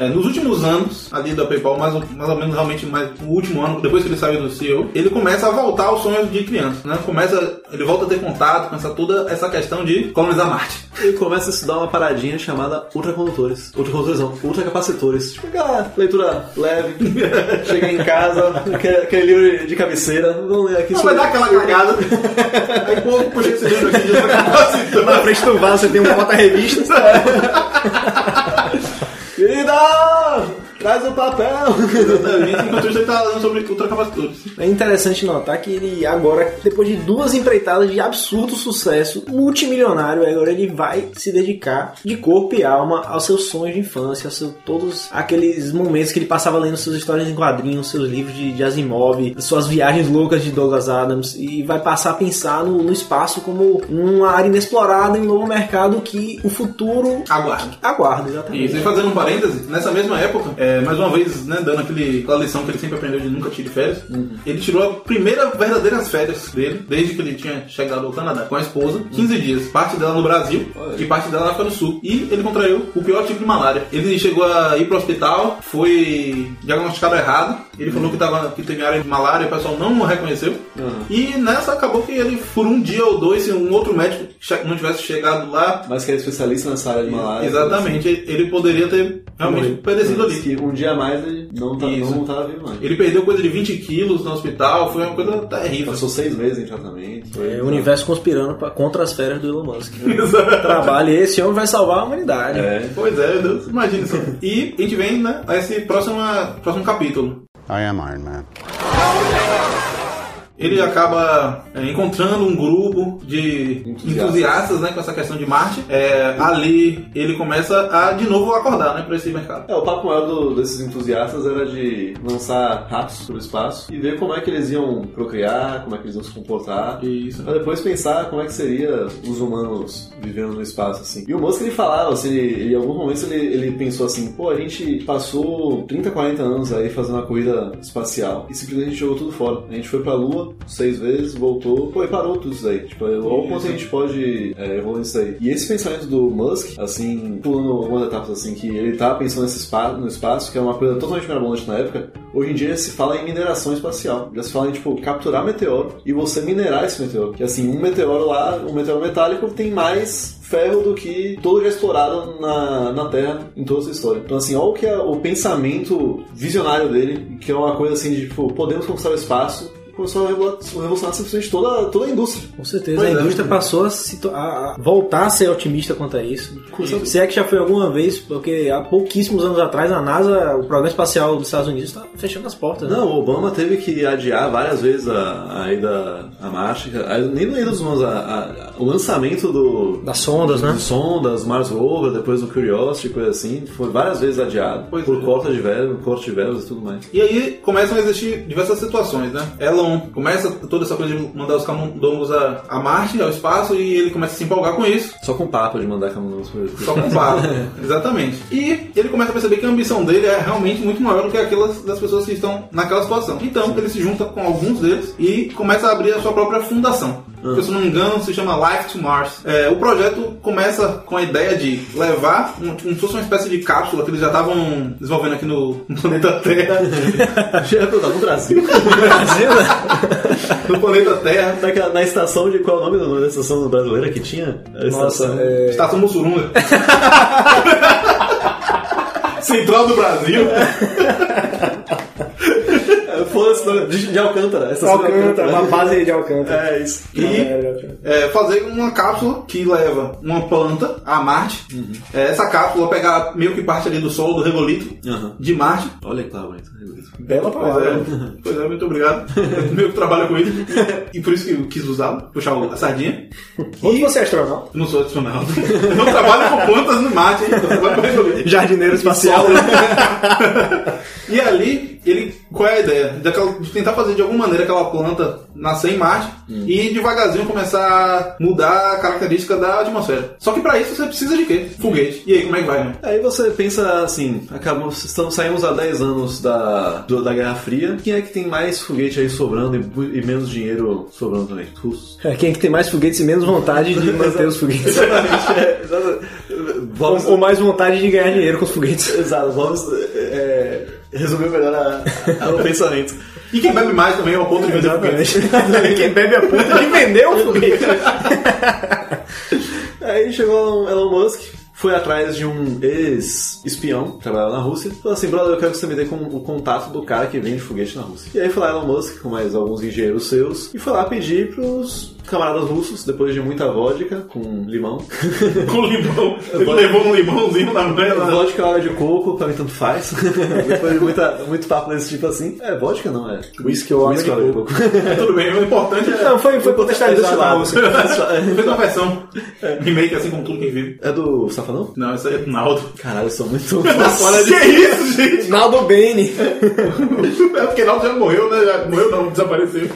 É, nos últimos anos, ali da PayPal, mais, ou- mais ou menos realmente mais no último ano, depois que ele saiu do CEO, ele começa a voltar aos sonhos de criança, né? Começa, ele volta a ter contato com essa, toda essa questão de colonizar Marte. (laughs) Ele começa a estudar uma paradinha chamada ultracondutores. Ultracondutores não, ultracapacitores. Tipo aquela leitura leve, (laughs) chega em casa, aquele, livro de cabeceira, vamos ler aqui Não vai dar aquela (laughs) cagada. Aí, pô, puxa esse livro aqui de Na capacitão. frente do vaso você tem um porta-revista. Querida, traz o papel! Exatamente, enquanto você tá falando sobre ultracapacitores. É interessante notar que ele agora, depois de duas empreitadas de absurdo sucesso, multimilionário, agora ele vai se dedicar de corpo e alma aos seus sonhos de infância, aos seus, todos aqueles momentos que ele passava lendo suas histórias em quadrinhos, seus livros de, de Asimov, suas viagens loucas de Douglas Adams, e vai passar a pensar no, no espaço como uma área inexplorada em um novo mercado que o futuro Aguarde. aguarda, exatamente. E fazendo um parêntese, nessa mesma época, é, mais uma vez, né, dando aquele, aquela lição que ele sempre aprendeu de nunca tire férias, ele tirou a primeira verdadeiras férias dele, desde que ele tinha chegado ao Canadá, com a esposa, 15 dias, parte dela no Brasil e parte dela na África do Sul. E ele contraiu o pior tipo de malária. Ele chegou a ir pro hospital, foi diagnosticado errado, ele falou que, tava, que teve área de malária, o pessoal não o reconheceu. E nessa acabou que ele, por um dia ou dois, se um outro médico não tivesse chegado lá, Mas que é especialista nessa área de malária. Exatamente, ele poderia ter realmente perecido ali. que um dia a mais ele não, tá, Isso. não tava vivo mais. Ele perdeu coisa de 20 quilos no hospital, foi uma coisa terrível. Passou seis meses em tratamento. Foi, É o universo conspirando pra- contra as férias do Elon Musk. (laughs) Exato. Trabalho e esse homem vai salvar a humanidade. É. Pois é, meu Deus, imagina isso. E a gente vem né, a esse próximo, próximo capítulo. I am Iron Man. Ele acaba é, encontrando um grupo de Entusiastas. entusiastas, né, com essa questão de Marte. É, ali ele começa a de novo acordar né, para esse mercado. É, o papo maior do- desses entusiastas era de lançar ratos pro espaço e ver como é que eles iam procriar, como é que eles iam se comportar. Isso. Pra depois pensar como é que seria os humanos vivendo no espaço, assim. E o Musk, ele falava, assim, ele, em alguns momentos ele, ele pensou assim, pô, a gente passou 30, 40 anos aí fazendo uma corrida espacial e simplesmente a jogou tudo fora. A gente foi pra Lua seis vezes, voltou, pô, e parou tudo isso daí. Tipo, olha o quanto a gente pode é, evoluir isso daí. E esse pensamento do Musk, assim, pulando algumas etapas, assim, que ele tá pensando nesse espaço, no espaço, que é uma coisa totalmente mirabolante na época, hoje em dia se fala em mineração espacial. Já se fala em, tipo, capturar meteoro e você minerar esse meteoro. Que, assim, um meteoro lá, um meteoro metálico tem mais ferro do que todo já explorado na, na Terra em toda essa história. Então, assim, olha o que é o pensamento visionário dele, que é uma coisa assim de, tipo, podemos conquistar o espaço começou a revolu- revolucionar simplesmente toda, toda a indústria. Com certeza, Pois a é. indústria passou a, se a- a voltar a ser otimista quanto a isso. Se é que já foi alguma vez, porque há pouquíssimos anos atrás a NASA, o programa espacial dos Estados Unidos, está fechando as portas. né? Não, o Obama teve que adiar várias vezes a, a ida a Marte, a- nem no ida dos humanos, a- a- o lançamento do, Das sondas, né? sondas, Mars Rover, depois do Curiosity, coisa assim, foi várias vezes adiado Pois por é. corte de verbos, corte de verbos e tudo mais. E aí começam a existir diversas situações, né? Elon Então começa toda essa coisa de mandar os camundongos a, a Marte, ao espaço, e ele começa a se empolgar com isso. Só com papo de mandar camundongos pra Só com papo. (laughs) Exatamente. E ele começa a perceber que a ambição dele é realmente muito maior do que aquelas das pessoas que estão naquela situação. Então ele se junta com alguns deles e começa a abrir a sua própria fundação. Que, se eu não me engano, se chama Life to Mars. É, o projeto começa com a ideia de levar um, como se fosse uma espécie de cápsula que eles já estavam desenvolvendo aqui no, no planeta Terra. Já é no Brasil. Brasil, né? no planeta Terra. Naquela, na estação de. Qual é o nome da estação brasileira que tinha? A estação. é... Estação Mussurunga. (laughs) Central do Brasil. (laughs) Foda-se, não, de, de Alcântara. a estação de Alcântara, uma base de Alcântara. É isso. E é, fazer uma cápsula que leva uma planta a Marte. É, essa cápsula pegar meio que parte ali do Sol, do regolito Aham. de Marte. Olha que tá bonito. Bela Pois palavra. é, (laughs) pois é, muito obrigado. (laughs) Meu que trabalha com ele. E por isso que eu quis usá-lo, puxar a sardinha. (laughs) Onde você é astronauta? Não sou astronauta. Eu não trabalho com plantas no Marte, hein? Eu trabalho com regolito. Jardineiro espacial. E ali, ele, qual é a ideia? Daquela- de tentar fazer de alguma maneira aquela planta nascer em Marte e devagarzinho começar a mudar a característica da atmosfera. Só que pra isso você precisa de quê? Foguete. E aí, como é que vai, né? Aí você pensa assim, acabamos, estamos, saímos há 10 anos da, do- da Guerra Fria. Quem é que tem mais foguete aí sobrando e, e menos dinheiro sobrando também? Russos. É, Quem é que tem mais foguetes e menos vontade de (laughs) manter os foguetes? Exatamente. é, exatamente. Vamos, Ou, ou mais vontade de ganhar dinheiro com os foguetes. Exato, vamos é, resumir melhor a, a- o pensamento. E quem bebe mais também é o ponto de vender foguete. (laughs) Quem bebe a puta de vender o foguete. (laughs) Aí chegou Elon Musk, foi atrás de um ex-espião que trabalhava na Rússia. Falou assim, brother, eu quero que você me dê com, o contato do cara que vende foguete na Rússia. E aí foi lá Elon Musk, com mais alguns engenheiros seus, e foi lá pedir pros camaradas russos, depois de muita vodka com limão. (laughs) com limão. (laughs) Ele levou um limãozinho na mão. vodka água de coco, pra mim tanto faz. (laughs) depois de muita, muito papo desse tipo assim. É, vodka não, é. Whisky ou água Whisky de água de coco. coco. Tudo bem, o importante é. Não, foi, foi contextualizado na música. Fez uma versão remake assim como tudo que vive. É do Safanão? Não, isso aí é do Naldo. Caralho, eu sou muito. Fora de... Que isso, gente? Naldo Bene. É porque Naldo já morreu, né? Já morreu não, desapareceu.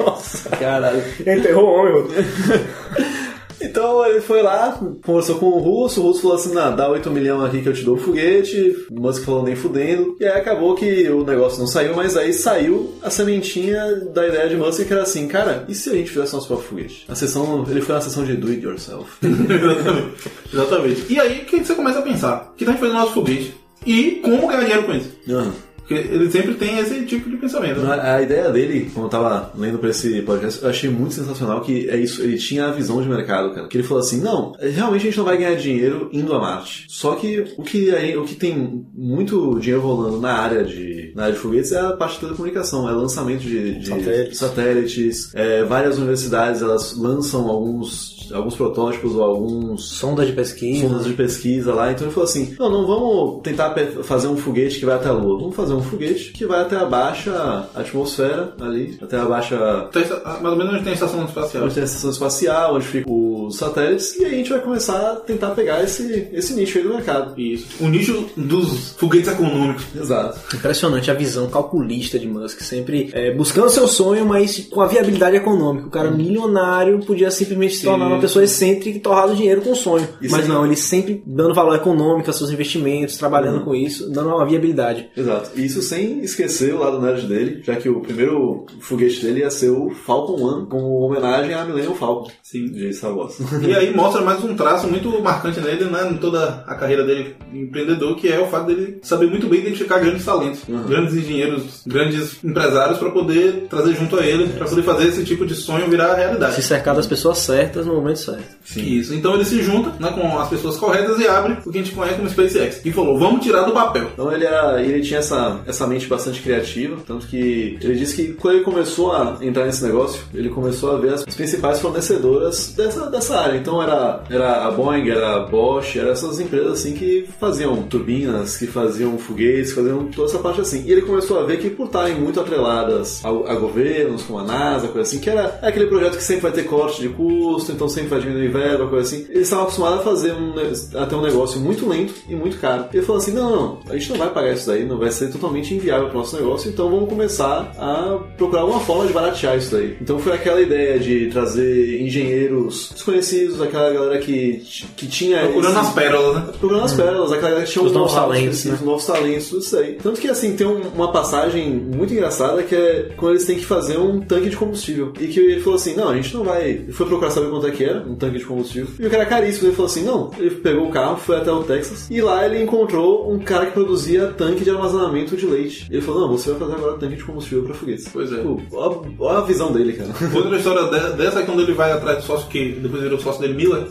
Caralho. Enterrou o homem. (laughs) Então ele foi lá, conversou com o russo, o russo falou assim, não, dá 8 milhões aqui que eu te dou o foguete, o Musk falou nem fudendo, e aí acabou que o negócio não saiu, mas aí saiu a sementinha da ideia de Musk que era assim, cara, e se a gente fizesse nosso próprio foguete? A sessão, ele foi na sessão de do it yourself. (laughs) Exatamente. Exatamente. E aí que você começa a pensar, que tá fazendo nosso foguete? E como ganhar dinheiro com isso? Aham. Porque ele sempre tem esse tipo de pensamento. né? A, a ideia dele, quando eu tava lendo pra esse podcast, eu achei muito sensacional que é isso, ele tinha a visão de mercado, cara. Que ele falou assim, não, realmente a gente não vai ganhar dinheiro indo a Marte. Só que o que, aí- o que tem muito dinheiro rolando na área de, na área de foguetes é a parte de telecomunicação, é lançamento de, de Satélites. satélites, é, várias universidades elas lançam alguns, alguns protótipos ou alguns Sonda de pesquisa. sondas de pesquisa lá. Então ele falou assim: não, não vamos tentar fazer um foguete que vai até a Lua. Vamos fazer um foguete que vai até a baixa atmosfera ali, até a baixa. Mais ou menos onde tem a estação espacial. Onde tem a estação espacial, onde ficam os satélites, e aí a gente vai começar a tentar pegar esse, esse nicho aí do mercado. Isso. O nicho dos foguetes econômicos. Exato. Impressionante a visão calculista de Musk, sempre é, buscando seu sonho, mas com a viabilidade econômica. O cara milionário podia simplesmente se tornar uma pessoa excêntrica e torrar o dinheiro com o sonho. Isso mas é- não, ele sempre dando valor econômico aos seus investimentos, trabalhando com isso, dando uma viabilidade. Exato. E isso sem esquecer o lado nerd dele, já que o primeiro foguete dele ia ser o Falcon 1, como homenagem à Millennium Falcon. Sim. De Star Wars. E aí mostra mais um traço muito marcante nele, né, em toda a carreira dele de empreendedor, que é o fato dele saber muito bem identificar grandes talentos, grandes engenheiros, grandes empresários para poder trazer junto a ele, para poder fazer esse tipo de sonho virar realidade. Se cercar das pessoas certas no momento certo. Isso. Então ele se junta né, com as pessoas corretas e abre o que a gente conhece como SpaceX. E falou, vamos tirar do papel. Então ele, era, ele tinha essa, essa mente bastante criativa, tanto que ele disse que quando ele começou a entrar nesse negócio, ele começou a ver as principais fornecedoras dessa, dessa dessa área. Então era, era a Boeing, era a Bosch, eram essas empresas assim que faziam turbinas, que faziam foguetes, faziam toda essa parte assim. E ele começou a ver que por estarem muito atreladas a, a governos, como a NASA, coisa assim, que era aquele projeto que sempre vai ter corte de custo, então sempre vai diminuir verba, coisa assim. Eles estavam acostumados a fazer um, a ter um negócio muito lento e muito caro. Ele falou assim: não, não, a gente não vai pagar isso daí, não vai ser totalmente inviável para o nosso negócio, então vamos começar a procurar uma forma de baratear isso daí. Então foi aquela ideia de trazer engenheiros desconhecidos, aquela galera que, que tinha. Procurando esse- as pérolas, né? Procurando as pérolas, aquela galera que tinha Os um novos talentos, né? novos talentos, tudo isso aí. Tanto que assim, tem um- uma passagem muito engraçada que é quando eles têm que fazer um tanque de combustível. E que ele falou assim: não, a gente não vai. Ele foi procurar saber quanto é que era, um tanque de combustível. E o cara era caríssimo. Ele falou assim: não, ele pegou o carro, foi até o Texas, e lá ele encontrou um cara que produzia tanque de armazenamento de leite. Ele falou: não, você vai fazer agora tanque de combustível para foguetes. Pois é. Pô, ó, ó a visão dele, cara. Outra história de- dessa é quando ele vai atrás do sócio que depois virou sócio dele, Miller.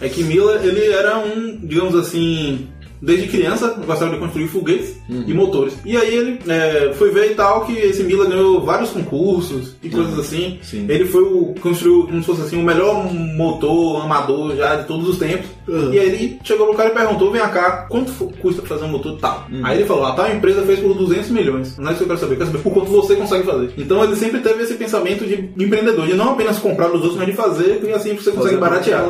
É que Miller, ele era um, digamos assim, desde criança gostava de construir foguetes e motores. E aí ele é, foi ver e tal que esse Miller ganhou vários concursos e coisas assim. Sim. Ele foi o construiu como se fosse assim o melhor motor amador já de todos os tempos. E aí ele chegou pro cara e perguntou: "Vem cá, quanto custa fazer um motor tal?". Aí ele falou: "A tal empresa fez por 200 milhões". Não é isso que eu quero saber, eu quero saber por quanto você consegue fazer. Então ele sempre teve esse pensamento de empreendedor, de não apenas comprar dos outros, mas de fazer, e assim você consegue Fazer baratear.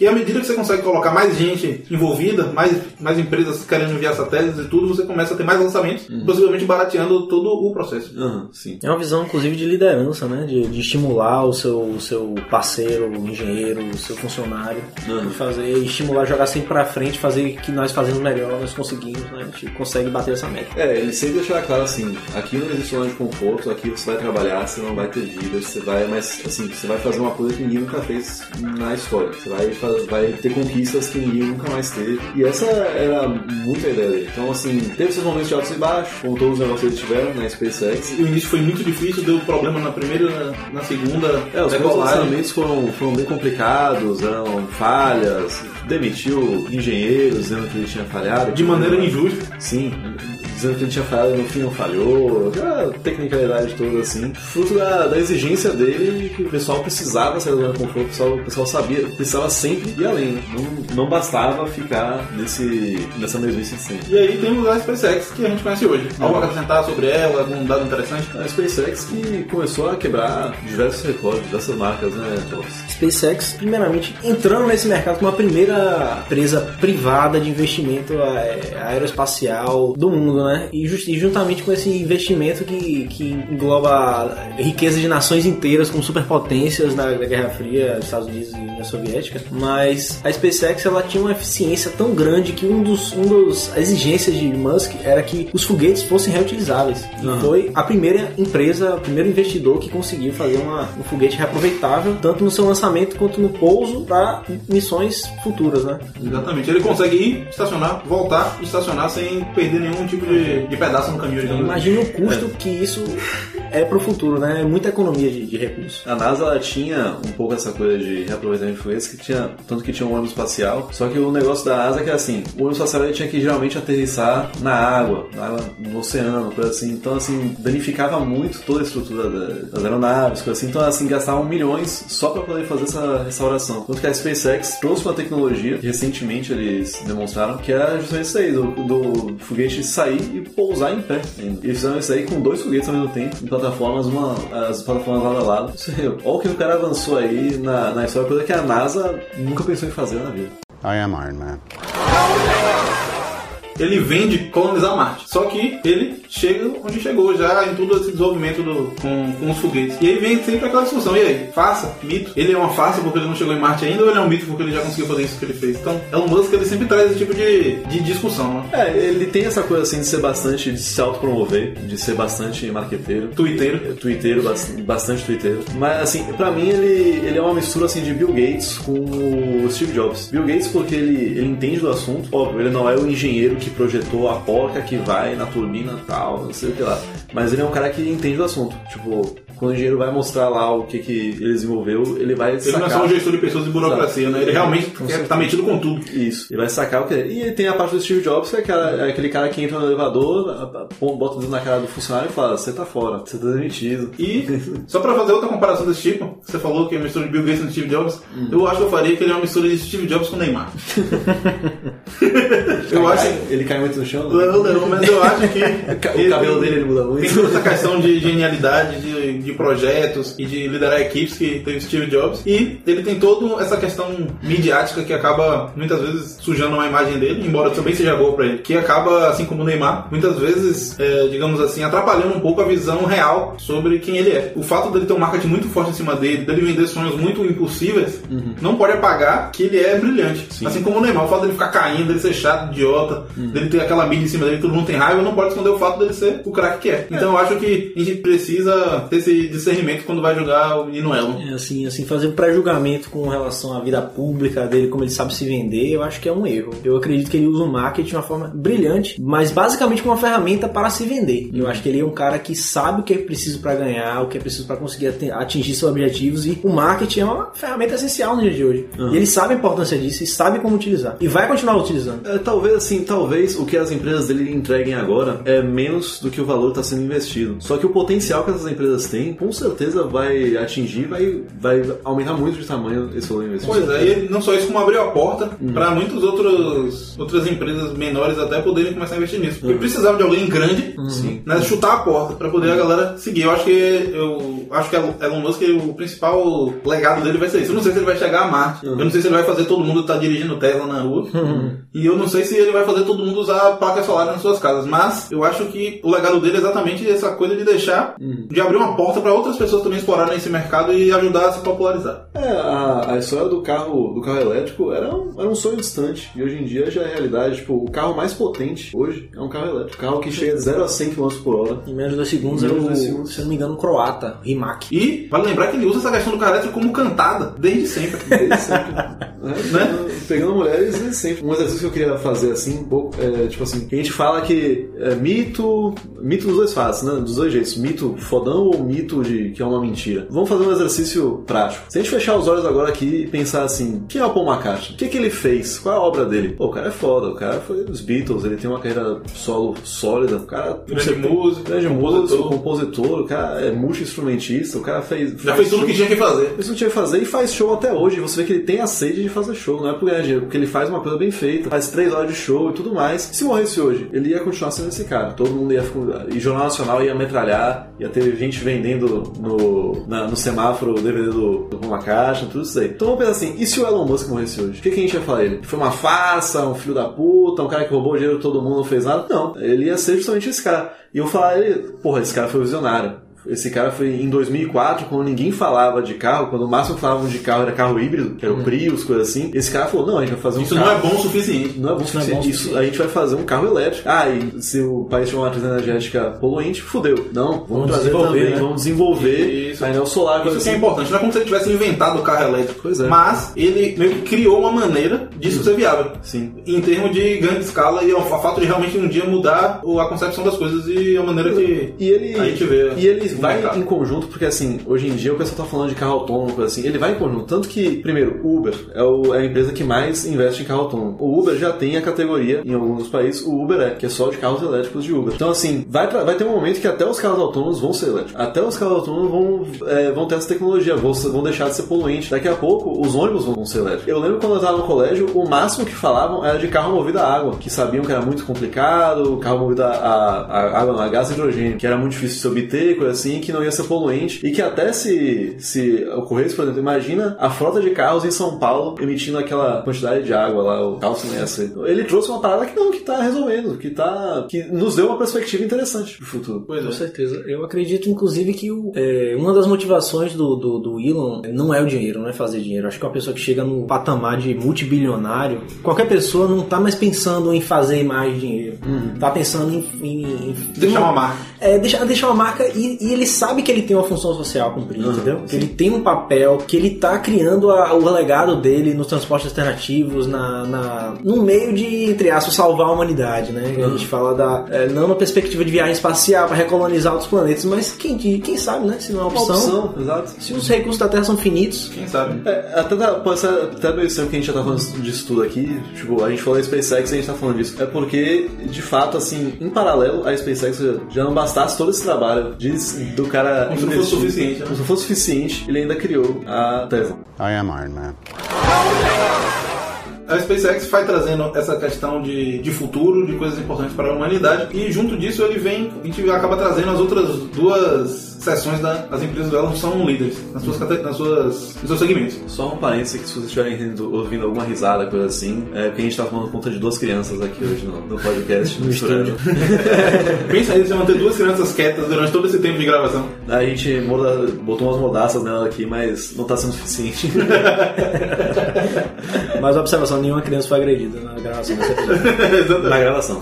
E à medida que você consegue colocar mais gente envolvida, mais, mais empresas querendo enviar satélites e tudo, você começa a ter mais lançamentos, possivelmente barateando todo o processo. Sim. É uma visão, inclusive, de liderança, né? De, de estimular o seu, o seu parceiro, o engenheiro, o seu funcionário. Uhum. De fazer, estimular, jogar sempre pra frente, fazer que nós fazemos melhor, nós conseguimos, né? A gente consegue bater essa meta. É, ele sempre deixava claro assim, aqui não existe zona de conforto, aqui você vai trabalhar, você não vai ter vida, você vai, mas assim, você vai fazer uma coisa que ninguém nunca fez na história. Você vai, vai ter conquistas que ninguém nunca mais teve. E essa era muito a ideia dele. Então, assim, teve seus momentos de altos e baixos, como todos os negócios que eles tiveram na SpaceX. O início foi muito difícil, deu problema na primeira, na segunda É, os primeiros decolagem. lançamentos foram, foram bem complicados, eram falhas, demitiu engenheiros dizendo que ele tinha falhado. De maneira injusta. Sim, dizendo que ele tinha falhado e no fim não falhou, aquela tecnicalidade toda assim. Fruto da, da exigência dele, que o pessoal precisava sair da zona de conforto, o pessoal, o pessoal sabia, precisava sempre ir além, né? não, não bastava ficar nesse, nessa mesmice de sempre. E aí temos a SpaceX que a gente conhece hoje. Algo a acrescentar sobre ela, algum dado interessante? A SpaceX que começou a quebrar diversos recordes, diversas marcas, né, Thomas? SpaceX, primeiramente, entrando nesse mercado como a primeira empresa privada de investimento aeroespacial do mundo, né? E, just- e juntamente com esse investimento que, que engloba riqueza de nações inteiras com superpotências da, da Guerra Fria, Estados Unidos e União Soviética, mas a SpaceX ela tinha uma eficiência tão grande que um dos, um dos as exigências de Musk era que os foguetes fossem reutilizáveis. E foi a primeira empresa, o primeiro investidor que conseguiu fazer uma, um foguete reaproveitável, tanto no seu lançamento quanto no pouso para missões futuras, né? Exatamente. Ele consegue ir, estacionar, voltar e estacionar sem perder nenhum tipo de, de pedaço no caminho. digamos. Imagina o custo que isso é pro futuro, né? É muita economia de, de recursos. A NASA ela tinha um pouco essa coisa de reaproveitamento de foguetes, que tinha, tanto que tinha um ônibus espacial, só que o negócio da NASA é que assim, o ônibus espacial ele tinha que geralmente aterrissar na água, na água, no oceano, coisa assim. Então, assim, danificava muito toda a estrutura da- das aeronaves, coisa assim. Então, assim, gastavam milhões só para poder fazer essa restauração. Tanto que a SpaceX trouxe uma tecnologia recentemente eles demonstraram que era justamente isso aí, do, do foguete sair e pousar em pé. ainda. E fizeram isso aí com dois foguetes ao mesmo tempo, em plataformas, uma, as plataformas lado a lado. (laughs) Olha o que o cara avançou aí na, na história, coisa que a NASA nunca pensou em fazer na vida. I am Iron Man. Ele vem de colonizar Marte. Só que ele chega onde chegou já em todo esse desenvolvimento do, com, com os foguetes. E aí vem sempre aquela discussão. E aí, farsa? Mito? Ele é uma farsa porque ele não chegou em Marte ainda ou ele é um mito porque ele já conseguiu fazer isso que ele fez? Então, Elon Musk ele sempre traz esse tipo de, de discussão, né? É, ele tem essa coisa assim de ser bastante, de se autopromover, de ser bastante marqueteiro. Twitteiro. Twitteiro, bas- bastante twitteiro. Mas assim, pra mim ele, ele é uma mistura assim de Bill Gates com o Steve Jobs. Bill Gates porque ele, ele entende do assunto. Óbvio, ele não é o engenheiro que projetou a porca que vai na turbina tal, não sei o que lá. Mas ele é um cara que entende do assunto. Tipo, Quando o engenheiro vai mostrar lá o que, que ele desenvolveu, ele vai Ele sacar. não é só um gestor de pessoas e burocracia, né? Ele realmente tá metido com tudo. Isso, ele vai sacar o que é. E tem a parte do Steve Jobs, que é, aquela- é aquele cara que entra no elevador, bota o dedo na cara do funcionário e fala: Você tá fora, você tá demitido. E, só pra fazer outra comparação desse tipo, você falou que é uma mistura de Bill Gates e Steve Jobs, eu acho que eu faria que ele é uma mistura de Steve Jobs com Neymar. (laughs) eu acho. Ele cai muito no chão? né? Não, não, mas eu acho que. (laughs) O cabelo dele ele muda muito. Tem toda essa questão de genialidade, de, de projetos e de liderar equipes que teve Steve Jobs. E ele tem toda essa questão midiática que acaba muitas vezes sujando a imagem dele, embora também seja boa pra ele, que acaba, assim como o Neymar, muitas vezes, é, digamos assim, atrapalhando um pouco a visão real sobre quem ele é. O fato dele ter um marketing muito forte em cima dele, dele vender sonhos muito impossíveis, não pode apagar que ele é brilhante. Assim como o Neymar, o fato dele ficar caindo, dele ser chato, idiota, dele ter aquela mídia em cima dele, todo mundo tem raiva, não pode esconder o fato dele ser o craque que é. Então eu acho que a gente precisa ter esse discernimento quando vai jogar o menino Elon. É, assim, assim, fazer um pré-julgamento com relação à vida pública dele, como ele sabe se vender, eu acho que é um erro. Eu acredito que ele usa o marketing de uma forma brilhante, mas basicamente como uma ferramenta para se vender. Eu acho que ele é um cara que sabe o que é preciso para ganhar, o que é preciso para conseguir ati- atingir seus objetivos e o marketing é uma ferramenta essencial no dia de hoje. E ele sabe a importância disso e sabe como utilizar. E vai continuar utilizando. É, talvez assim, talvez o que as empresas dele entreguem agora é menos do que o valor está sendo investido. Só que o potencial que essas empresas têm, com certeza vai atingir, vai, vai aumentar muito de tamanho esse valor investido. Pois é, e não só isso, como abriu a porta para muitas outras empresas menores até poderem começar a investir nisso. Porque precisava de alguém grande, né, chutar a porta para poder a galera seguir. Eu acho que eu acho que Elon Musk o principal legado dele vai ser isso. Eu não sei se ele vai chegar a Marte. Eu não sei se ele vai fazer todo mundo estar dirigindo Tesla na rua. E eu não sei se ele vai fazer todo mundo usar placas solares nas suas casas. Mas eu acho que o legado dele é exatamente essa coisa de deixar, de abrir uma porta para outras pessoas também explorarem esse mercado e ajudar a se popularizar. É, a, a história do carro, do carro elétrico era um, era um sonho distante. E hoje em dia já é realidade. Tipo, o carro mais potente hoje é um carro elétrico. Carro que chega de 0 a 100 km por hora. Em menos de dois segundos, dois segundos. se não me engano, um croata, Rimac. E vale lembrar que ele usa essa questão do carro elétrico como cantada, desde sempre. (laughs) Desde sempre. né? Pegando, pegando mulheres desde sempre. Um exercício que eu queria fazer assim, um pouco, é tipo assim, a gente fala que é mito. Mito dos dois fatos, né? Dos dois jeitos. Mito fodão ou mito de que é uma mentira. Vamos fazer um exercício prático. Se a gente fechar os olhos agora aqui e pensar assim, quem é o Paul McCartney? O que, que ele fez? Qual é a obra dele? Pô, o cara é foda, o cara foi dos Beatles, ele tem uma carreira solo sólida, o cara. Grande você- músico, grande compositor. músico, compositor, o cara é multi-instrumentista, o cara fez. Já fez tudo o que tinha que fazer. Isso não tinha que fazer e faz show até hoje. Você vê que ele tem a sede de fazer show, não é por ganhar dinheiro, porque ele faz uma coisa bem feita, faz três horas de show e tudo mais. Se morresse hoje, ele ia continuar sendo esse cara. Todo mundo ia ficar. E Jornal Nacional ia metralhar, ia ter gente vendendo no, na- no semáforo o DVD do, do Paul McCartney, tudo isso aí. Então vamos pensar assim: e se o Elon Musk morresse hoje? O que, que a gente ia falar ele? Foi uma farsa, um filho da puta, um cara que roubou o dinheiro de todo mundo, não fez nada? Não, ele ia ser justamente esse cara. E eu falar ele, porra, esse cara foi visionário. Esse cara foi em 2004, quando ninguém falava de carro, quando o máximo falavam de carro era carro híbrido, que era o Prius, coisa assim. Esse cara falou: não, a gente vai fazer um Isso carro. não é bom o suficiente. Não é bom o Isso é suficiente. bom o Isso, suficiente. a gente vai fazer um carro elétrico. Ah, e se o país tiver uma matriz energética poluente, fudeu. Não, vamos, Vamos trazer desenvolver, também, né? vamos desenvolver Isso. painel solar, Isso é assim. importante. Não é como se ele tivesse inventado o carro elétrico. Pois é. Mas ele meio que criou uma maneira disso ser viável. Sim. Em termos de grande escala e o fato de realmente um dia mudar o- a concepção das coisas e a maneira que E ele, a gente vê. e ele o vai mercado. em conjunto, porque assim, hoje em dia o pessoal tá falando de carro autônomo, coisa assim, ele vai em conjunto. Tanto que, primeiro, o Uber é, o- é a empresa que mais investe em carro autônomo. O Uber já tem a categoria, em alguns dos países, o Uber é, que é só de carros elétricos de Uber. Então, assim, vai, pra- vai ter um momento que até os carros autônomos vão ser elétricos. Até os carros autônomos vão, é, vão ter essa tecnologia, vão, vão deixar de ser poluentes. Daqui a pouco, os ônibus vão ser elétricos. Eu lembro quando eu tava no colégio, o máximo que falavam era de carro movido a água, que sabiam que era muito complicado, carro movido a, a, a água, a gás hidrogênio, que era muito difícil de se obter, coisa assim, que não ia ser poluente. E que até se, se ocorresse, por exemplo, imagina a frota de carros em São Paulo emitindo aquela quantidade de água lá, o carro sem essa. Ele trouxe uma parada que não, que tá resolvendo, que tá. que nos deu uma perspectiva interessante pro futuro. Pois Com é. certeza. Eu acredito, inclusive, que o- é, uma das motivações do, do, do Elon não é o dinheiro, não é fazer dinheiro. Acho que uma pessoa que chega no patamar de multibilionário, qualquer pessoa não tá mais pensando em fazer mais dinheiro. Tá pensando em, em- em- Deixar uma marca. É, deixar, deixar uma marca e, e ele sabe que ele tem uma função social a cumprir, entendeu? Que ele tem um papel, que ele tá criando a- o legado dele nos transportes alternativos, na, na, no meio de, entre aspas, salvar a humanidade, né? A gente fala da. é, não na perspectiva de viagem espacial para recolonizar outros planetas, mas quem, quem sabe, né? Se não é uma Uma opção. opção, exato. Se os recursos da Terra são finitos, Quem sabe? É, até tá- pode ser até que a gente já tá falando disso tudo aqui. Tipo, a gente falou da SpaceX e a gente tá falando disso. É porque, de fato, assim, em paralelo, a SpaceX já- não bastasse todo esse trabalho de, do cara. Como se não fosse suficiente, né? Como se não fosse suficiente, ele ainda criou a Tesla. I am Iron Man. A SpaceX vai trazendo essa questão de, de futuro, de coisas importantes para a humanidade, e junto disso ele vem, a gente acaba trazendo as outras duas seções da- das empresas dela que são líderes nas suas, nas suas, nos seus segmentos. Só um parênteses que se vocês estiverem rindo- ouvindo alguma risada, coisa assim, é porque a gente tá falando conta de duas crianças aqui hoje no, no podcast. no estúdio. (laughs) Pensa aí, você manter duas crianças quietas durante todo esse tempo de gravação. A gente moda- botou umas mordaças nela aqui, mas não tá sendo suficiente. (laughs) mas observação, nenhuma criança foi agredida na gravação desse episódio. (laughs) Na gravação.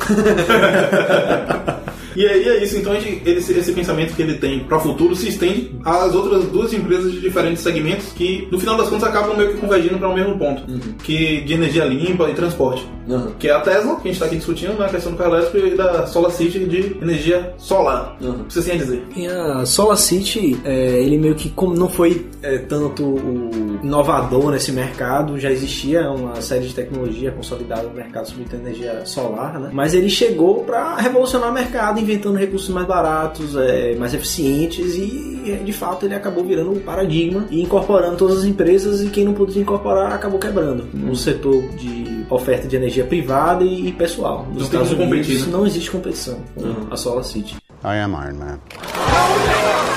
E aí é isso, então a gente- esse, esse pensamento que ele tem para o futuro se estende às outras duas empresas de diferentes segmentos que, no final das contas, acabam meio que convergindo para o mesmo ponto, que de energia limpa e transporte. Uhum. Que é a Tesla, que a gente está aqui discutindo, né, a questão do carro elétrico e da Solar City de energia solar. Uhum. O que você tem a dizer? E a Solar City, é, ele meio que como não foi é, tanto o inovador nesse mercado, já existia uma série de tecnologia consolidada no mercado sobre energia solar, né? Mas ele chegou para revolucionar o mercado, inventando recursos mais baratos, é, mais eficientes e de fato ele acabou virando um paradigma e incorporando todas as empresas e quem não podia incorporar acabou quebrando no setor de oferta de energia privada e, e pessoal. Nos Não tem Estados Unidos competir, né? não existe competição com a Solar City. I am Iron Man.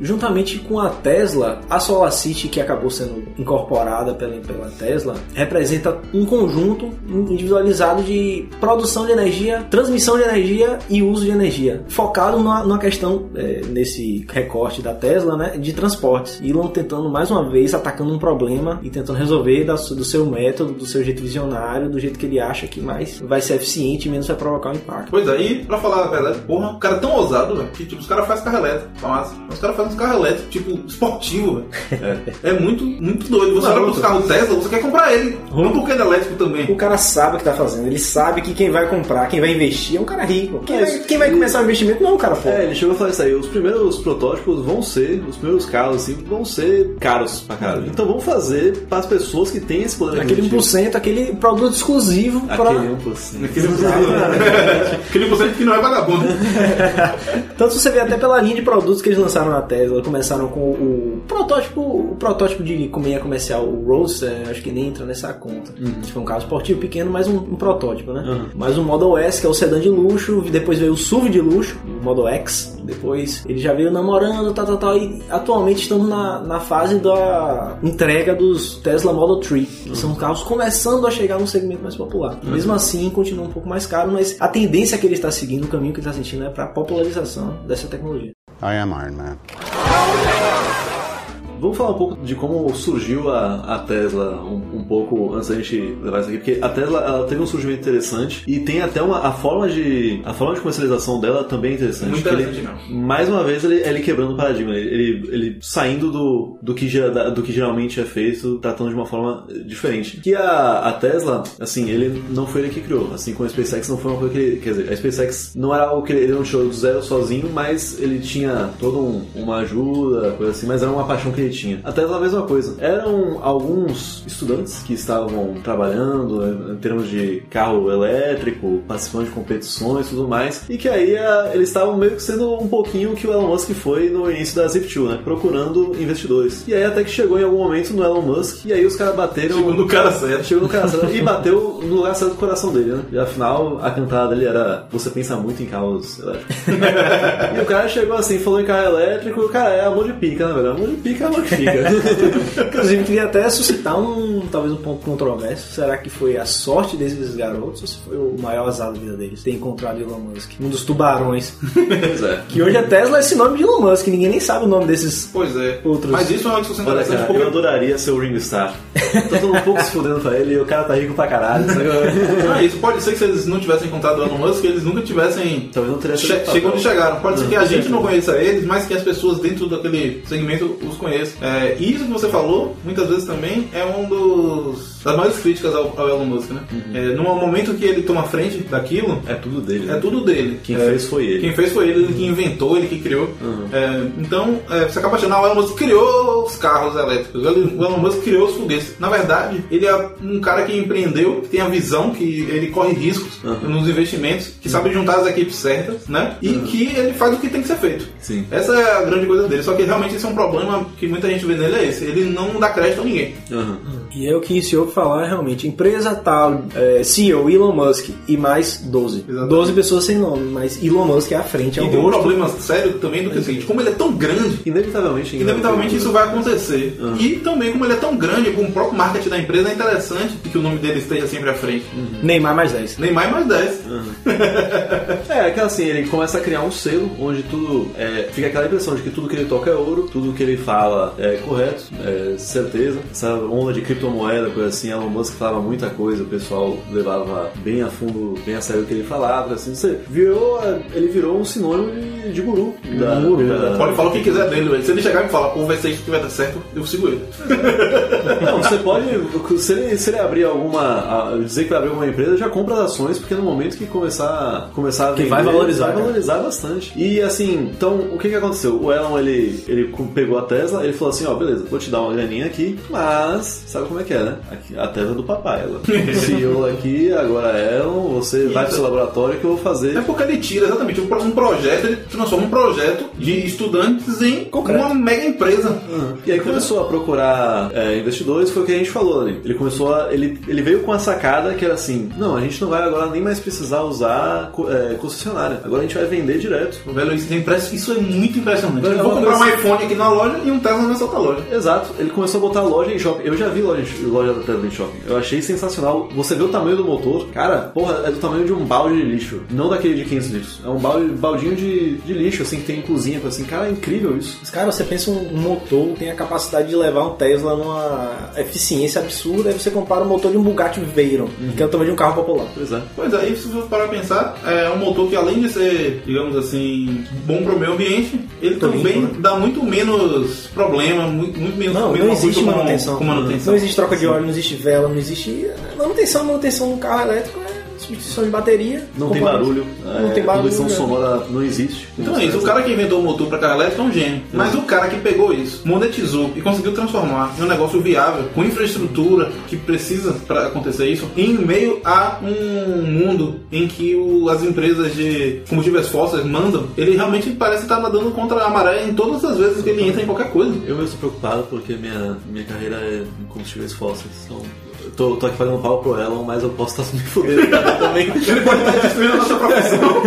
Juntamente com a Tesla, a SolarCity, que acabou sendo incorporada pela, pela Tesla, representa um conjunto individualizado de produção de energia, transmissão de energia e uso de energia, focado numa, numa questão, é, nesse recorte da Tesla, né, de transportes. Elon tentando mais uma vez atacando um problema e tentando resolver da do seu método, do seu jeito visionário, do jeito que ele acha que mais vai ser eficiente e menos vai provocar um impacto. Pois aí, pra falar a verdade, porra, o cara é tão ousado, que tipo, os caras fazem carro elétrico, tá massa. Os caras fazem uns carros elétricos, tipo, esportivo, velho. É. muito, muito doido. Você olha pros carros Tesla, você quer comprar ele. Não porque ele é elétrico também. O cara sabe o que tá fazendo, ele sabe que quem vai comprar, quem vai investir é um cara rico. Quem, É, vai, quem vai começar o investimento não é um cara É, pobre. ele chegou a falar isso aí. Os primeiros protótipos vão ser, os primeiros carros assim, vão ser caros pra caralho. Então vamos fazer para as pessoas que têm esse poder Aquele aquisitivo. 1%, aquele produto exclusivo para. Aquele 1%. Aquele Aquele por cento que não é vagabundo. (laughs) Tanto se você vê até pela linha de produtos que eles lançaram na Tesla, começaram com o protótipo, o protótipo de comida comercial, o Roadster, acho que nem entra nessa conta. Foi um carro esportivo pequeno, mas um, um protótipo, né? Uhum. Mas o Model S, que é o sedã de luxo, depois veio o SUV de luxo, o Model X, depois ele já veio namorando, tal, tal, tal, e atualmente estamos na, na fase da entrega dos Tesla Model 3, que são carros começando a chegar num segmento mais popular. Mesmo assim, continua um pouco mais caro, mas a tendência que ele está seguindo, o caminho que ele está sentindo é para a popularização dessa tecnologia. I am Iron Man. Vamos falar um pouco de como surgiu a, a Tesla um, um pouco antes da gente levar isso aqui, porque a Tesla ela teve um surgimento interessante e tem até uma a forma de a forma de comercialização dela também é interessante. Muito interessante ele, mais uma vez ele, ele quebrando o paradigma, ele, ele, ele saindo do, do, que, do que geralmente é feito, tratando de uma forma diferente. Que a, a Tesla, assim, ele não foi ele que criou, assim como a SpaceX não foi uma coisa que ele, quer dizer, a SpaceX não era algo que ele, ele não tirou do zero sozinho, mas ele tinha toda um, uma ajuda, coisa assim, mas era uma paixão que ele tinha. A Tesla a mesma coisa. Eram alguns estudantes que estavam trabalhando né, em termos de carro elétrico, participando de competições e tudo mais, e que aí a- eles estavam meio que sendo um pouquinho o que o Elon Musk foi no início da Zip2, né? Procurando investidores. E aí até que chegou em algum momento no Elon Musk, e aí os caras bateram. Chegou no cara certo. Chegou no cara certo (laughs) e bateu no lugar certo do coração dele, né? E afinal, a cantada dele era Você pensa muito em carros elétricos. (laughs) e o cara chegou assim, falou em carro elétrico, cara, é amor de pica, né, velho? Amor de pica é amor de fica. Inclusive, queria até suscitar um, talvez um ponto controverso. Será que foi a sorte desses garotos ou se foi o maior azar da vida deles ter encontrado Elon Musk? Um dos tubarões. pois é. que hoje a Tesla é esse nome de Elon Musk, ninguém nem sabe o nome desses Pois é. outros. Mas isso é uma discussão Olha, cara, porque eu adoraria ser o Ringo Starr. Tá todo um pouco se fudendo pra ele e o cara tá rico pra caralho. Ah, isso pode ser que se eles não tivessem encontrado o Elon Musk, eles nunca tivessem Talvez não teria che chegado onde chegaram. Pode ser Não, que a gente não conheça eles, mas que as pessoas dentro daquele segmento os conheçam. É, isso que você falou, muitas vezes também é um dos das maiores críticas ao, ao Elon Musk, né? Uhum. É, no momento que ele toma frente daquilo, É tudo dele. é né? tudo dele. Quem É, fez foi ele. Quem fez foi ele, ele que inventou, ele que criou. Uhum. É, então, é, você acaba achando, ah, o Elon Musk criou os carros elétricos, o Elon Musk criou os foguetes. Na verdade, ele é um cara que empreendeu, que tem a visão, que ele corre riscos Uhum. nos investimentos, que sabe juntar as equipes certas, né? E que ele faz o que tem que ser feito. Sim. Essa é a grande coisa dele. Só que realmente esse é um problema que muita gente vê nele, é esse. Ele não dá crédito a ninguém. E é o que iniciou falar realmente. Empresa tal, é, CEO Elon Musk e mais 12. Exatamente. 12 pessoas sem nome, mas Elon Musk é à frente, é E tem um problema sério também do que é o seguinte, como ele é tão grande, Inevitavelmente. Inevitavelmente isso vai acontecer. Ah. E também, como ele é tão grande, com o próprio marketing da empresa, é interessante que o nome dele esteja sempre à frente. Neymar mais 10. Nem mais mais 10. É, que assim, ele começa a criar um selo onde tudo. É, fica aquela impressão de que tudo que ele toca é ouro, tudo que ele fala é correto, é certeza. Essa onda de criptomoeda, coisa assim, Elon Musk falava muita coisa, o pessoal levava bem a fundo, bem a sério o que ele falava, assim, você virou. Ele virou um sinônimo de, de guru. Da, guru, da- Pode falar o que quiser dele, velho. Se ele chegar e me falar, pô, vai ser isso que vai dar certo, eu sigo ele. (laughs) Não, você pode. Se ele, se ele abrir alguma. dizer que vai abrir alguma empresa, já compra as ações, porque no momento que começar, começar a Que vender, vai valorizar, Vai cara. valorizar bastante. E assim, então, o que que aconteceu? O Elon, ele, ele pegou a Tesla, ele falou assim: ó, beleza, vou te dar uma graninha aqui, mas sabe como é que é, né? Aqui, a Tesla é do papai. Ela. (laughs) CEO aqui, agora é você vai pro seu laboratório que eu vou fazer. É porque ele tira exatamente um pro- projeto, ele transforma um projeto de estudantes em Concreto. uma mega empresa. E aí começou a procurar é, investidores, foi o que a gente falou ali. Ele começou a. Ele, ele veio com a sacada que era assim: não, a gente não vai agora nem mais precisar usar é, concessionária. Agora a gente vai vender direto. Velho, isso, é impress- isso é muito impressionante. Eu vou comprar um iPhone aqui na loja e um Tesla nessa outra loja. Exato, ele começou a botar loja em shopping. Eu já vi loja, loja da Tesla em shopping. Eu achei sensacional. Você vê o tamanho do motor, cara, porra, é do tamanho de um balde de lixo. Não daquele de 500 litros. É um balde, baldinho de, de lixo, assim, que tem cozinha, assim. Cara, é incrível isso. Mas, cara, você pensa um motor tem a capacidade de levar um Tesla numa eficiência absurda, aí você compara o motor de um Bugatti Veyron, que é o tamanho de um carro popular. Pois é. Pois é, e se você parar pra pensar, é um motor que além de ser, digamos assim, bom pro meio ambiente, ele Tô também limpo, né? dá muito menos problema, muito, muito menos Não, menos não existe com- manutenção. Com manutenção. Não existe troca de óleo, não existe vela, não existe. Manutenção, manutenção no carro elétrico substituição de bateria. Não tem barulho. Não é, tem barulho. Poluição né? sonora não existe. Então é isso, o cara que inventou o motor para carro elétrico é um gênio. Mas o cara que pegou isso, monetizou e conseguiu transformar em um negócio viável, com infraestrutura que precisa para acontecer isso, em meio a um mundo em que o- as empresas de combustíveis fósseis mandam, ele realmente parece estar nadando contra a maré em todas as vezes que ele entra em qualquer coisa. Eu estou preocupado porque minha, minha carreira é em combustíveis fósseis. Então, tô, tô aqui fazendo pau pro Elon, mas eu posso estar me fudendo também. (laughs) Ele pode estar destruindo a nossa profissão.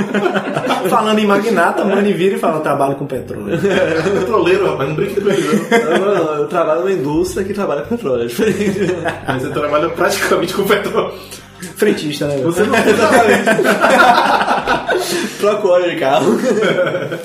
(laughs) Falando em magnata, mano, vira e fala: eu trabalho com petróleo. Petroleiro, rapaz, não brinque com ele. não. Agora não, eu trabalho numa indústria que trabalha com petróleo, é diferente. Mas você trabalha praticamente com petróleo. Frentista, né? Você não (laughs) usa Troco óleo de carro.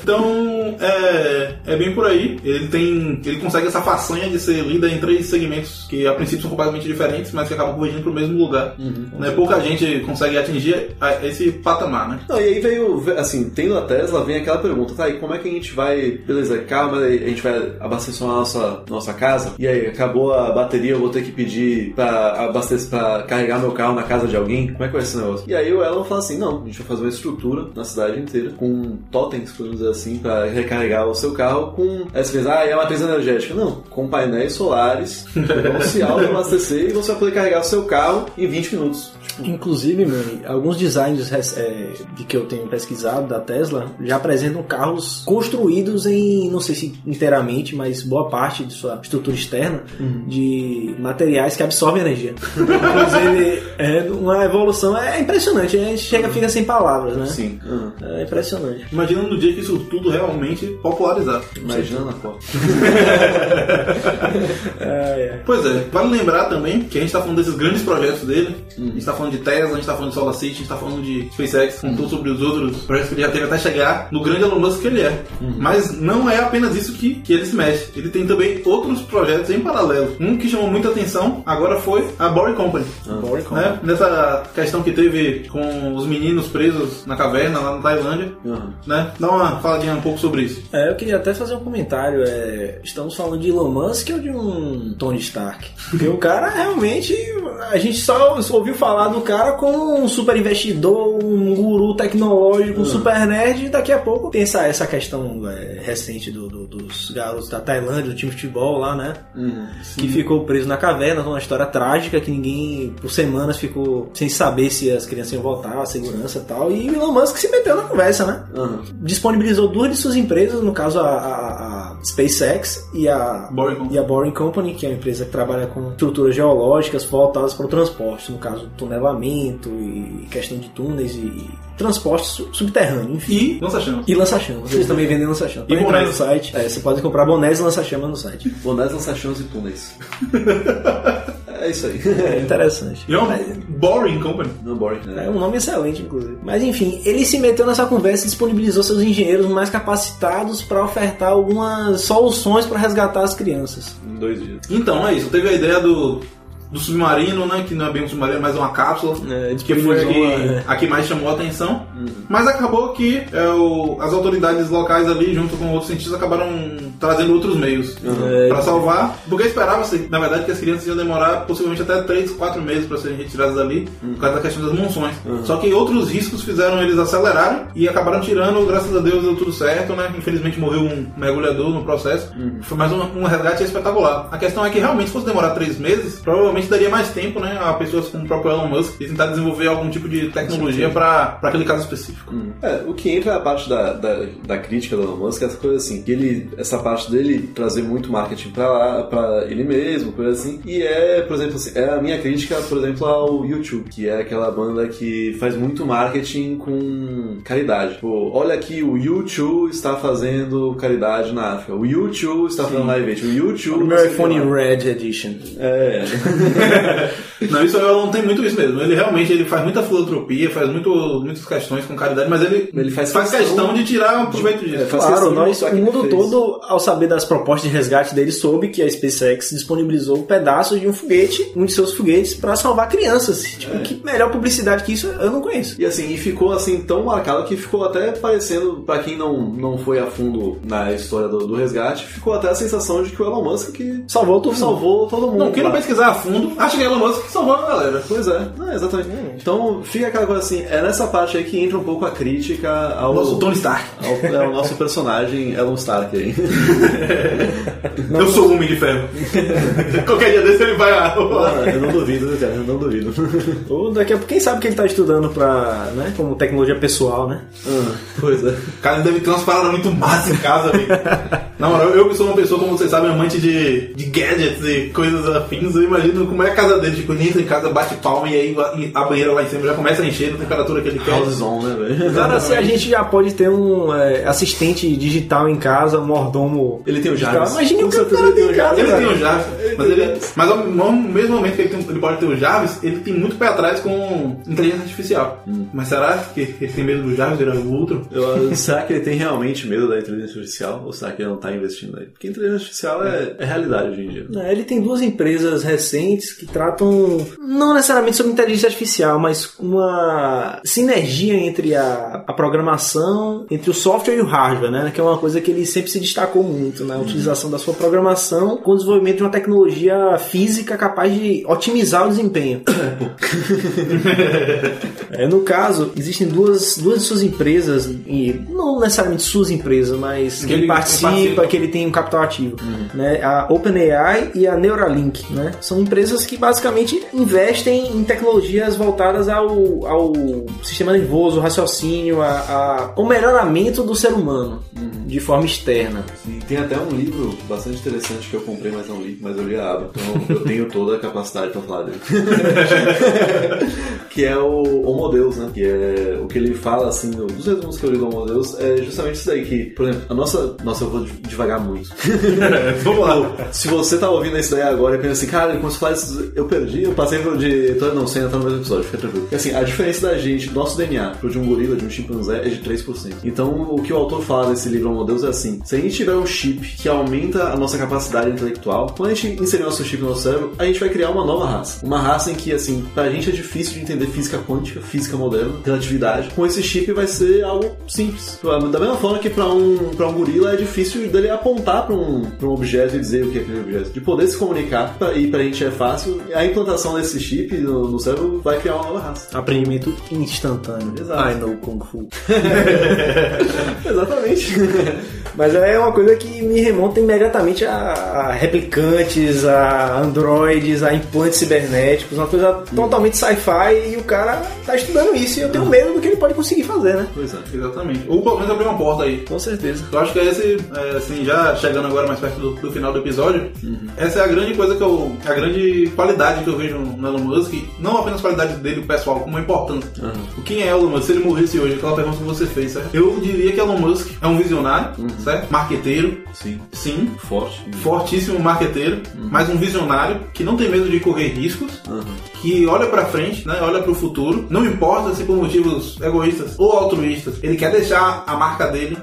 Então, é, é bem por aí. Ele tem, ele consegue essa façanha de ser líder em três segmentos que a princípio são completamente diferentes, mas que acabam convergindo para o mesmo lugar. né? Pouca gente consegue atingir esse patamar, né? Não, e aí veio, assim, tendo a Tesla, vem aquela pergunta, tá, e como é que a gente vai, beleza, calma, a gente vai abastecer a nossa, nossa casa, e aí acabou a bateria, eu vou ter que pedir pra abastecer, pra carregar meu carro na casa de alguém, como é que vai ser esse negócio? E aí o Elon fala assim, não, a gente vai fazer uma estrutura na cidade inteira, com totens, podemos dizer assim, pra recarregar o seu carro com, você pensa, ah, é a matriz energética, não, com painéis solares, que (laughs) vão se auto-abastecer e você vai poder carregar o seu carro em 20 minutos. Inclusive, mano, alguns designs é, de que eu tenho pesquisado da Tesla já apresentam carros construídos em, não sei se inteiramente, mas boa parte de sua estrutura externa de materiais que absorvem energia. (laughs) Inclusive, é uma evolução é impressionante. A gente chega fica sem palavras, né? Sim. Uhum. É impressionante. Imagina no dia que isso tudo realmente popularizar. Imagina na Copa. É, é. Pois é, vale lembrar também que a gente tá falando desses grandes projetos dele. A gente tá falando de Tesla, a gente tá falando de Solar City, a gente tá falando de SpaceX, contou sobre os outros projetos que ele já teve até chegar no grande Elon Musk que ele é. Mas não é apenas isso que, que ele se mexe. Ele tem também outros projetos em paralelo. Um que chamou muita atenção agora foi a Boring Company. Boring Company. Né? Nessa questão que teve com os meninos presos na caverna lá na Tailândia. Uhum. Né? Dá uma faladinha um pouco sobre isso. É, eu queria até fazer um comentário. é, estamos falando de Elon Musk ou de um Tony Stark? Porque o cara realmente. A gente só ouviu falar do cara como um super investidor, um guru tecnológico, um super nerd, e daqui a pouco tem essa, essa questão é, recente do- do- dos garotos da Tailândia, do time de futebol lá, né? que ficou preso na caverna, uma história trágica que ninguém, por semanas, ficou sem saber se as crianças iam voltar, a segurança e tal. E o Elon Musk se meteu na conversa, né? Uhum. Disponibilizou duas de suas empresas, no caso a, a- a SpaceX e a, Boring Company. e a Boring Company, que é uma empresa que trabalha com estruturas geológicas voltadas para o transporte, no caso tunelamento e questão de túneis e transporte su- subterrâneo, enfim. E lança-chamas. E lança-chamas, eles também vendem lança-chamas. E Pode entrar no bonés. site, é, você pode comprar bonés e lança-chamas no site. Bonés, lança-chamas e túneis. (laughs) é isso aí. É interessante. E é uma Boring Company. Não boring, É né? um nome excelente, inclusive. Mas enfim, ele se meteu nessa conversa e disponibilizou seus engenheiros mais capacitados para ofertar algumas soluções para resgatar as crianças. Em dois dias. Então, é isso. Teve a ideia do, do submarino, né? Que não é bem um submarino, mas uma cápsula. É, que foi a que, disponibilizou, é. a que mais chamou a atenção. Mas acabou que é, o- as autoridades locais ali, junto com outros cientistas, acabaram trazendo outros meios É. para salvar. Porque esperava-se, na verdade, que as crianças iam demorar possivelmente até 3, 4 meses para serem retiradas dali, por causa da questão das monções. Só que outros riscos fizeram eles acelerarem e acabaram tirando, graças a Deus deu tudo certo, né? Infelizmente morreu um mergulhador no processo. Foi mais um, um resgate espetacular. A questão é que realmente, se fosse demorar 3 meses, provavelmente daria mais tempo, né? A pessoas como o próprio Elon Musk e tentar desenvolver algum tipo de tecnologia para aquele caso específico. É, o que entra é a parte da, da, da crítica do Elon Musk, essa coisa assim, que ele, essa parte dele trazer muito marketing pra lá, pra ele mesmo, coisa assim, e é, por exemplo, assim, é a minha crítica, por exemplo, ao YouTube, que é aquela banda que faz muito marketing com caridade. Tipo, olha aqui, o YouTube está fazendo caridade na África, o YouTube está fazendo live aid, o YouTube... O meu iPhone. Red Edition. É, (laughs) (laughs) Não, isso o Elon tem muito isso mesmo. Ele realmente ele faz muita filantropia, faz muito, muitas questões com caridade, mas ele, Ele faz questão, questão de tirar um proveito disso. É, faz Claro, nós, o mundo todo, ao saber das propostas de resgate dele, soube que a SpaceX disponibilizou pedaços de um foguete, um de seus foguetes, para salvar crianças. Tipo, que melhor publicidade que isso eu não conheço. E assim, e ficou assim tão marcado que ficou até parecendo, pra quem não, não foi a fundo na história do, do resgate, ficou até a sensação de que o Elon Musk que Salvou tudo. salvou todo mundo. Não, quem não pesquisar a fundo, acha que é Elon Musk que salvou a galera. Pois é, é, exatamente. Então fica aquela coisa assim, é nessa parte aí que entra um pouco a crítica ao, Nosso Tony Stark. ao, ao nosso personagem Elon Stark aí. (laughs) Eu sou o Homem de Ferro. (laughs) Qualquer dia desse ele vai. a- Ah, eu não duvido, né, cara? Eu não duvido. (laughs) Ou daqui a pouco, quem sabe que ele tá estudando pra, né, como tecnologia pessoal, né? Ah, pois é. O cara deve ter umas paradas muito massa em casa, velho. Na moral, eu que sou uma pessoa, como vocês sabem, amante de, de gadgets e coisas afins, eu imagino como é a casa dele. Tipo, ele entra em casa, bate palma e aí a banheira lá em cima já começa a encher a temperatura que ele quer. House on, né, velho? Cara, se a gente já pode ter um é, assistente digital em casa, um mordomo. Ele tem o. Jarvis. Imagina o que o cara ele tem tem o em casa. Ele tem o Jarvis, mas, ele, mas ao mesmo momento que ele, tem- ele pode ter o Jarvis, ele tem muito pé atrás com inteligência artificial. Mas será que ele tem medo do Jarvis, era o outro? Eu- será que ele tem realmente medo da inteligência artificial? Ou será que ele não tá investindo aí? Porque inteligência artificial é, é realidade hoje em dia. É, Ele tem duas empresas que tratam não necessariamente sobre inteligência artificial, mas uma sinergia entre a, a programação, entre o software e o hardware, né? Que é uma coisa que ele sempre se destacou muito na utilização da sua programação com o desenvolvimento de uma tecnologia física capaz de otimizar o desempenho. (coughs) É, no caso, existem duas, duas de suas empresas, e não necessariamente suas empresas, mas que, ele ele participa, que ele tem um capital ativo. Né? A OpenAI e a Neuralink. Né? São empresas que basicamente investem em tecnologias voltadas ao, ao sistema nervoso, raciocínio, a, a, ao melhoramento do ser humano de forma externa. E tem até um livro bastante interessante que eu comprei, mas não li, mas eu li a aba. Então eu tenho toda a capacidade pra falar dele. (laughs) que é o Homo Deus, né? Que é o que ele fala, assim, dos resumos que eu li do Homo Deus, é justamente isso daí, que, por exemplo, a nossa... Nossa, eu vou devagar muito. (laughs) Vamos lá. Se você tá ouvindo isso daí agora e pensa assim, cara, a falar isso, eu perdi, eu passei pro de. Não, você ainda tá no mesmo episódio, fica tranquilo. Porque assim, a diferença da gente, do nosso DNA, pro de um gorila, de um chimpanzé, é de 3%. Então, o que o autor fala nesse livro Homo Deus é assim: se a gente tiver um chip que aumenta a nossa capacidade intelectual, quando a gente inserir nosso chip no nosso cérebro, a gente vai criar uma nova raça. Uma raça em que, assim, pra gente é difícil de entender física quântica, física moderna, relatividade. Com esse chip vai ser algo simples. Da mesma forma que pra um, pra um gorila é difícil dele apontar pra um, pra um objeto e dizer o que é aquele objeto. De poder se comunicar, pra, e pra gente é fácil, a implantação desse chip no, no cérebro vai criar uma nova raça. Aprendimento instantâneo. Exato. I know Kung Fu. (laughs) Exatamente. (laughs) Mas é uma coisa que me remonta imediatamente a, replicantes, a androides, a implantes cibernéticos, uma coisa totalmente sci-fi e o cara tá estudando isso e eu tenho medo do que ele pode conseguir fazer, né? pois é. Exatamente. Ou pelo menos abrir uma porta aí. Com certeza. Eu acho que esse, é, assim, já chegando agora mais perto do, do final do episódio, essa é a grande coisa que eu. a grande qualidade que eu vejo no Elon Musk, não apenas a qualidade dele pessoal, como a importância. O quem é Elon Musk? Se ele morresse hoje, aquela pergunta que você fez, certo? Eu diria que Elon Musk é um visionário, certo? Marqueteiro, Sim. sim. Forte. Fortíssimo marqueteiro, mas um visionário que não tem medo de correr riscos, Uhum. que olha pra frente, né? Olha pro futuro. Não importa se por motivos egoístas ou altruístas, ele quer deixar a marca dele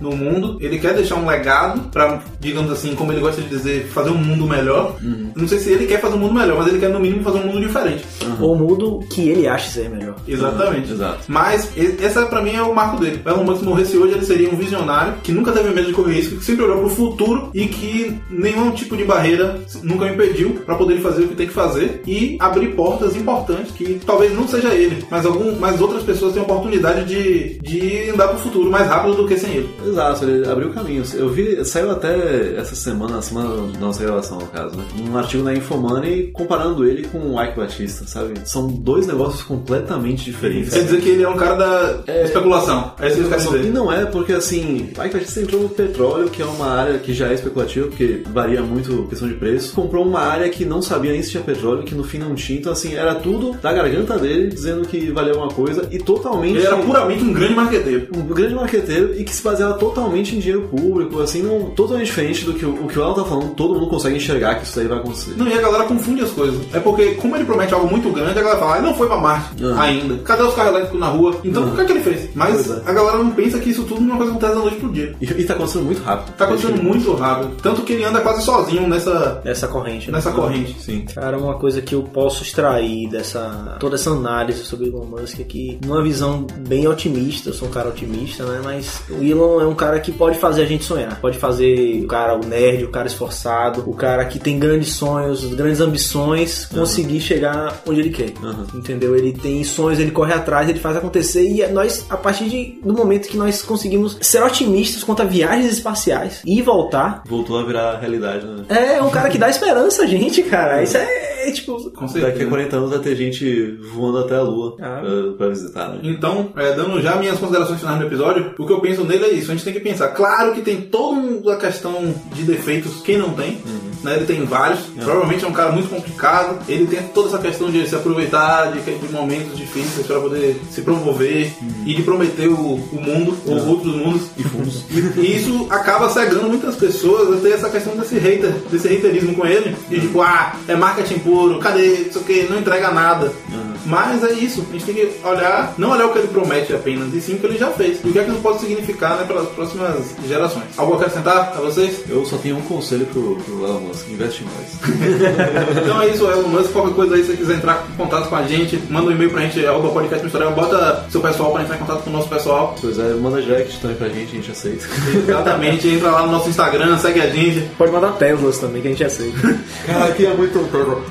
no mundo. Ele quer deixar um legado pra, digamos assim, como ele gosta de dizer, fazer um mundo melhor. Não sei se ele quer fazer um mundo melhor, mas ele quer no mínimo fazer um mundo diferente. Ou mudo que ele acha ser melhor. Exatamente. Exato. Mas essa pra mim é o marco dele. O Elon Musk morresse hoje, ele seria um visionário que nunca teve medo de correr risco, que sempre olhou pro futuro e que nenhum tipo de barreira nunca o impediu pra poder fazer o que tem que fazer e abrir portas importantes que talvez não seja ele, mas algum, mas outras pessoas têm a oportunidade de, de andar pro futuro mais rápido do que sem ele. Exato, ele abriu caminhos. Eu vi, saiu até essa semana, a semana da nossa gravação, no caso, né? Um artigo na Infomoney comparando ele com o Ike Batista, sabe? São dois negócios completamente diferentes. Quer dizer que ele é um cara da especulação. É que eu quero E não é porque assim, o Ike Batista entrou no petróleo, que é uma área que já é especulativa, porque varia muito a questão de preço. Comprou uma área que não sabia nem se tinha petróleo, que no fim não tinha. Então, assim, era tudo da garganta dele dizendo que valia alguma coisa e totalmente. Ele era puramente um grande marqueteiro. um grande marqueteiro e que se baseava totalmente em dinheiro público, assim, não, totalmente diferente do que o, o que o Alan tá falando, todo mundo consegue enxergar que isso aí vai acontecer. Não, e a galera confunde as coisas. É porque, como ele promete algo muito grande, a galera fala, ah, não foi pra Marte Ah. ainda. Cadê os carros elétricos na rua? Então, o que é que ele fez? Mas é. a galera não pensa que isso tudo não é uma coisa que acontece da noite pro dia. E, e tá acontecendo muito rápido. Tá acontecendo muito rápido. Tanto que ele anda quase sozinho nessa, Dessa corrente. né? nessa corrente. Sim. Cara, uma coisa que eu posso extrair dessa toda essa análise sobre Elon Musk é que, numa visão bem otimista, eu sou um cara otimista, né? Mas o Elon é um cara que pode fazer a gente sonhar. Pode fazer o cara, o nerd, o cara esforçado, o cara que tem grandes sonhos, grandes ambições, conseguir chegar onde ele quer. Uhum. Entendeu? Ele tem sonhos, ele corre atrás, ele faz acontecer e é nós, a partir de, do momento que nós conseguimos ser otimistas quanto a viagens espaciais e voltar, Voltou a virar realidade, né? é um cara que dá esperança a gente, cara. Isso é, é, tipo. Com Daqui a certeza. 40 anos vai ter gente voando até a Lua Ah. pra, pra visitar, né? Então, é, dando já minhas considerações finais no episódio, o que eu penso nele é isso. A gente tem que pensar. Claro que tem toda a questão de defeitos, quem não tem. Né? Ele tem vários. Provavelmente é um cara muito complicado. Ele tem toda essa questão de se aproveitar de, de momentos difíceis para poder se promover e de prometer o, o mundo, ou outros mundos. E fundos. E isso acaba cegando muitas pessoas a ter essa questão desse hater, desse haterismo com ele. De tipo, ah, é marketing puro, cadê? Isso aqui, não entrega nada. Mas é isso, a gente tem que olhar, não olhar o que ele promete apenas, e sim o que ele já fez. E o que é que isso pode significar né, para as próximas gerações. Algo a acrescentar a vocês? Eu só tenho um conselho pro, pro Elon Musk, investe em nós. (laughs) Então é isso, Elon Musk, qualquer coisa aí, se você quiser entrar em contato com a gente, manda um e-mail pra gente, arroba podcast misturado, bota seu pessoal para entrar em contato com o nosso pessoal. pois é, manda direct também pra gente, a gente aceita. Exatamente, entra lá no nosso Instagram, segue a gente. Pode mandar Teslas também, que a gente aceita. Cara, aqui é muito.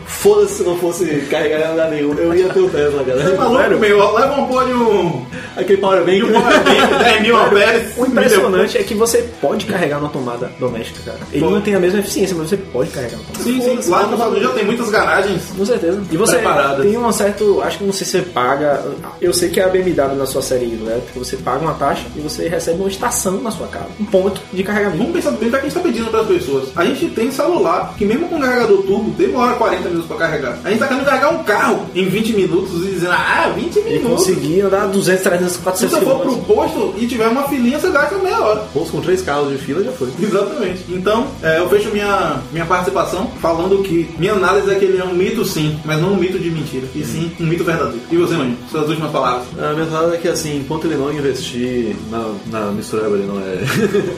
Foda-se se não fosse carregar em lugar nenhum. Eu ia ter o Tesla, Você é galera. maluco, meu? Leva um pô de um, Aquele Power Bank. um powerbank, 10 (laughs) mil amperes. O impressionante é que você pode carregar uma tomada doméstica, cara. Ele não tem a mesma eficiência, mas você pode carregar uma tomada. Sim, sim, lá Estados Unidos já tem muitas garagens. Com certeza. E você Preparadas. tem um certo. Acho que não sei se você paga. Eu sei que é a BMW na sua série elétrica, você paga uma taxa e você recebe uma estação na sua casa. Um ponto de carregamento. Vamos pensar bem o que a gente está pedindo para as pessoas. A gente tem celular que mesmo com carregador turbo demora 40 minutos para carregar. A gente está querendo carregar um carro em 20 minutos. Minutos e dizendo, ah, 20 E minutos. conseguir andar 200, 300, Se 400 você for pro posto e tiver uma filinha, você gasta meia hora. Posto com três carros de fila já foi. (laughs) Exatamente. Então, é, eu fecho minha, minha participação falando que minha análise é que ele é um mito sim, mas não um mito de mentira, e sim um mito verdadeiro. E você, Maninho? Suas últimas palavras. A minha palavra é que assim, enquanto ele não investir na, na mistureba, ele não é.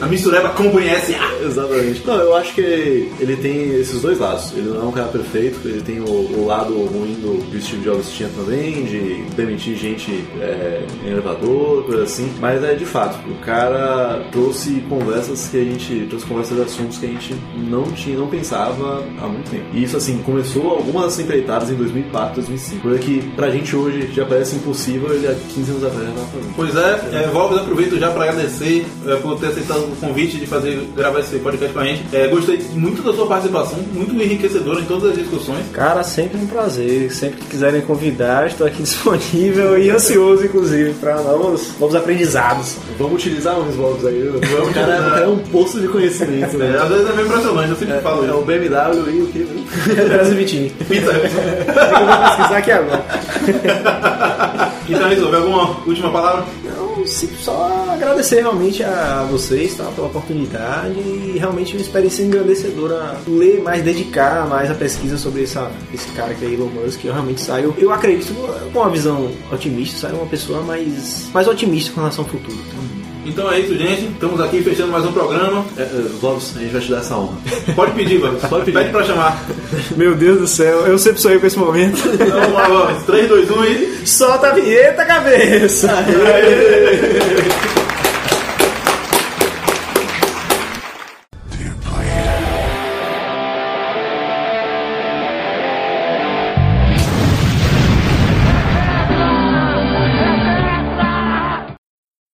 (laughs) A mistureba como SA. Exatamente. Não, eu acho que ele tem esses dois lados. Ele não é um cara perfeito, ele tem o, o lado ruim do que o Steve Jobs tinha também, de demitir gente é, em elevador, coisa assim. Mas é de fato, o cara trouxe conversas que a gente. trouxe conversas de assuntos que a gente não tinha, não pensava há muito tempo. E isso assim, começou algumas empreitadas em 2004, 2005. Coisa que pra gente hoje já parece impossível, ele há 15 anos atrás já tava fazendo. Pois é, é Volves, aproveito já para agradecer é, por ter aceitado o convite de fazer gravar esse podcast com a gente. É, gostei muito da sua participação, muito enriquecedora em todas as discussões. Cara, sempre um prazer. Sempre que quiserem convidar, estou aqui (laughs) disponível e ansioso, inclusive, para novos, novos aprendizados. Vamos utilizar uns Volks aí. viu? Vamos cara, é um poço de conhecimento, É, né? às vezes é meio impressionante, eu sempre falo É o BMW e o que? (laughs) Brasil Vitinho. Pizza. Eu vou pesquisar aqui agora. (laughs) então, resolve alguma última palavra? Sim, só agradecer realmente a vocês tá, pela oportunidade e realmente uma experiência engrandecedora ler mais, dedicar mais a pesquisa sobre essa, esse cara que é Elon Musk. Eu realmente saio, eu acredito, com uma visão otimista, saio uma pessoa mais, mais otimista com relação ao futuro. Então é isso, gente. Estamos aqui fechando mais um programa. É, é, Volks, a gente vai te dar essa honra. Pode pedir, Volves. Pode pedir. Pede pra chamar. Meu Deus do céu, eu sempre sonhei com esse momento. Então vamos lá, Volves. 3, 2, 1 e. Solta a vinheta, cabeça! Aê!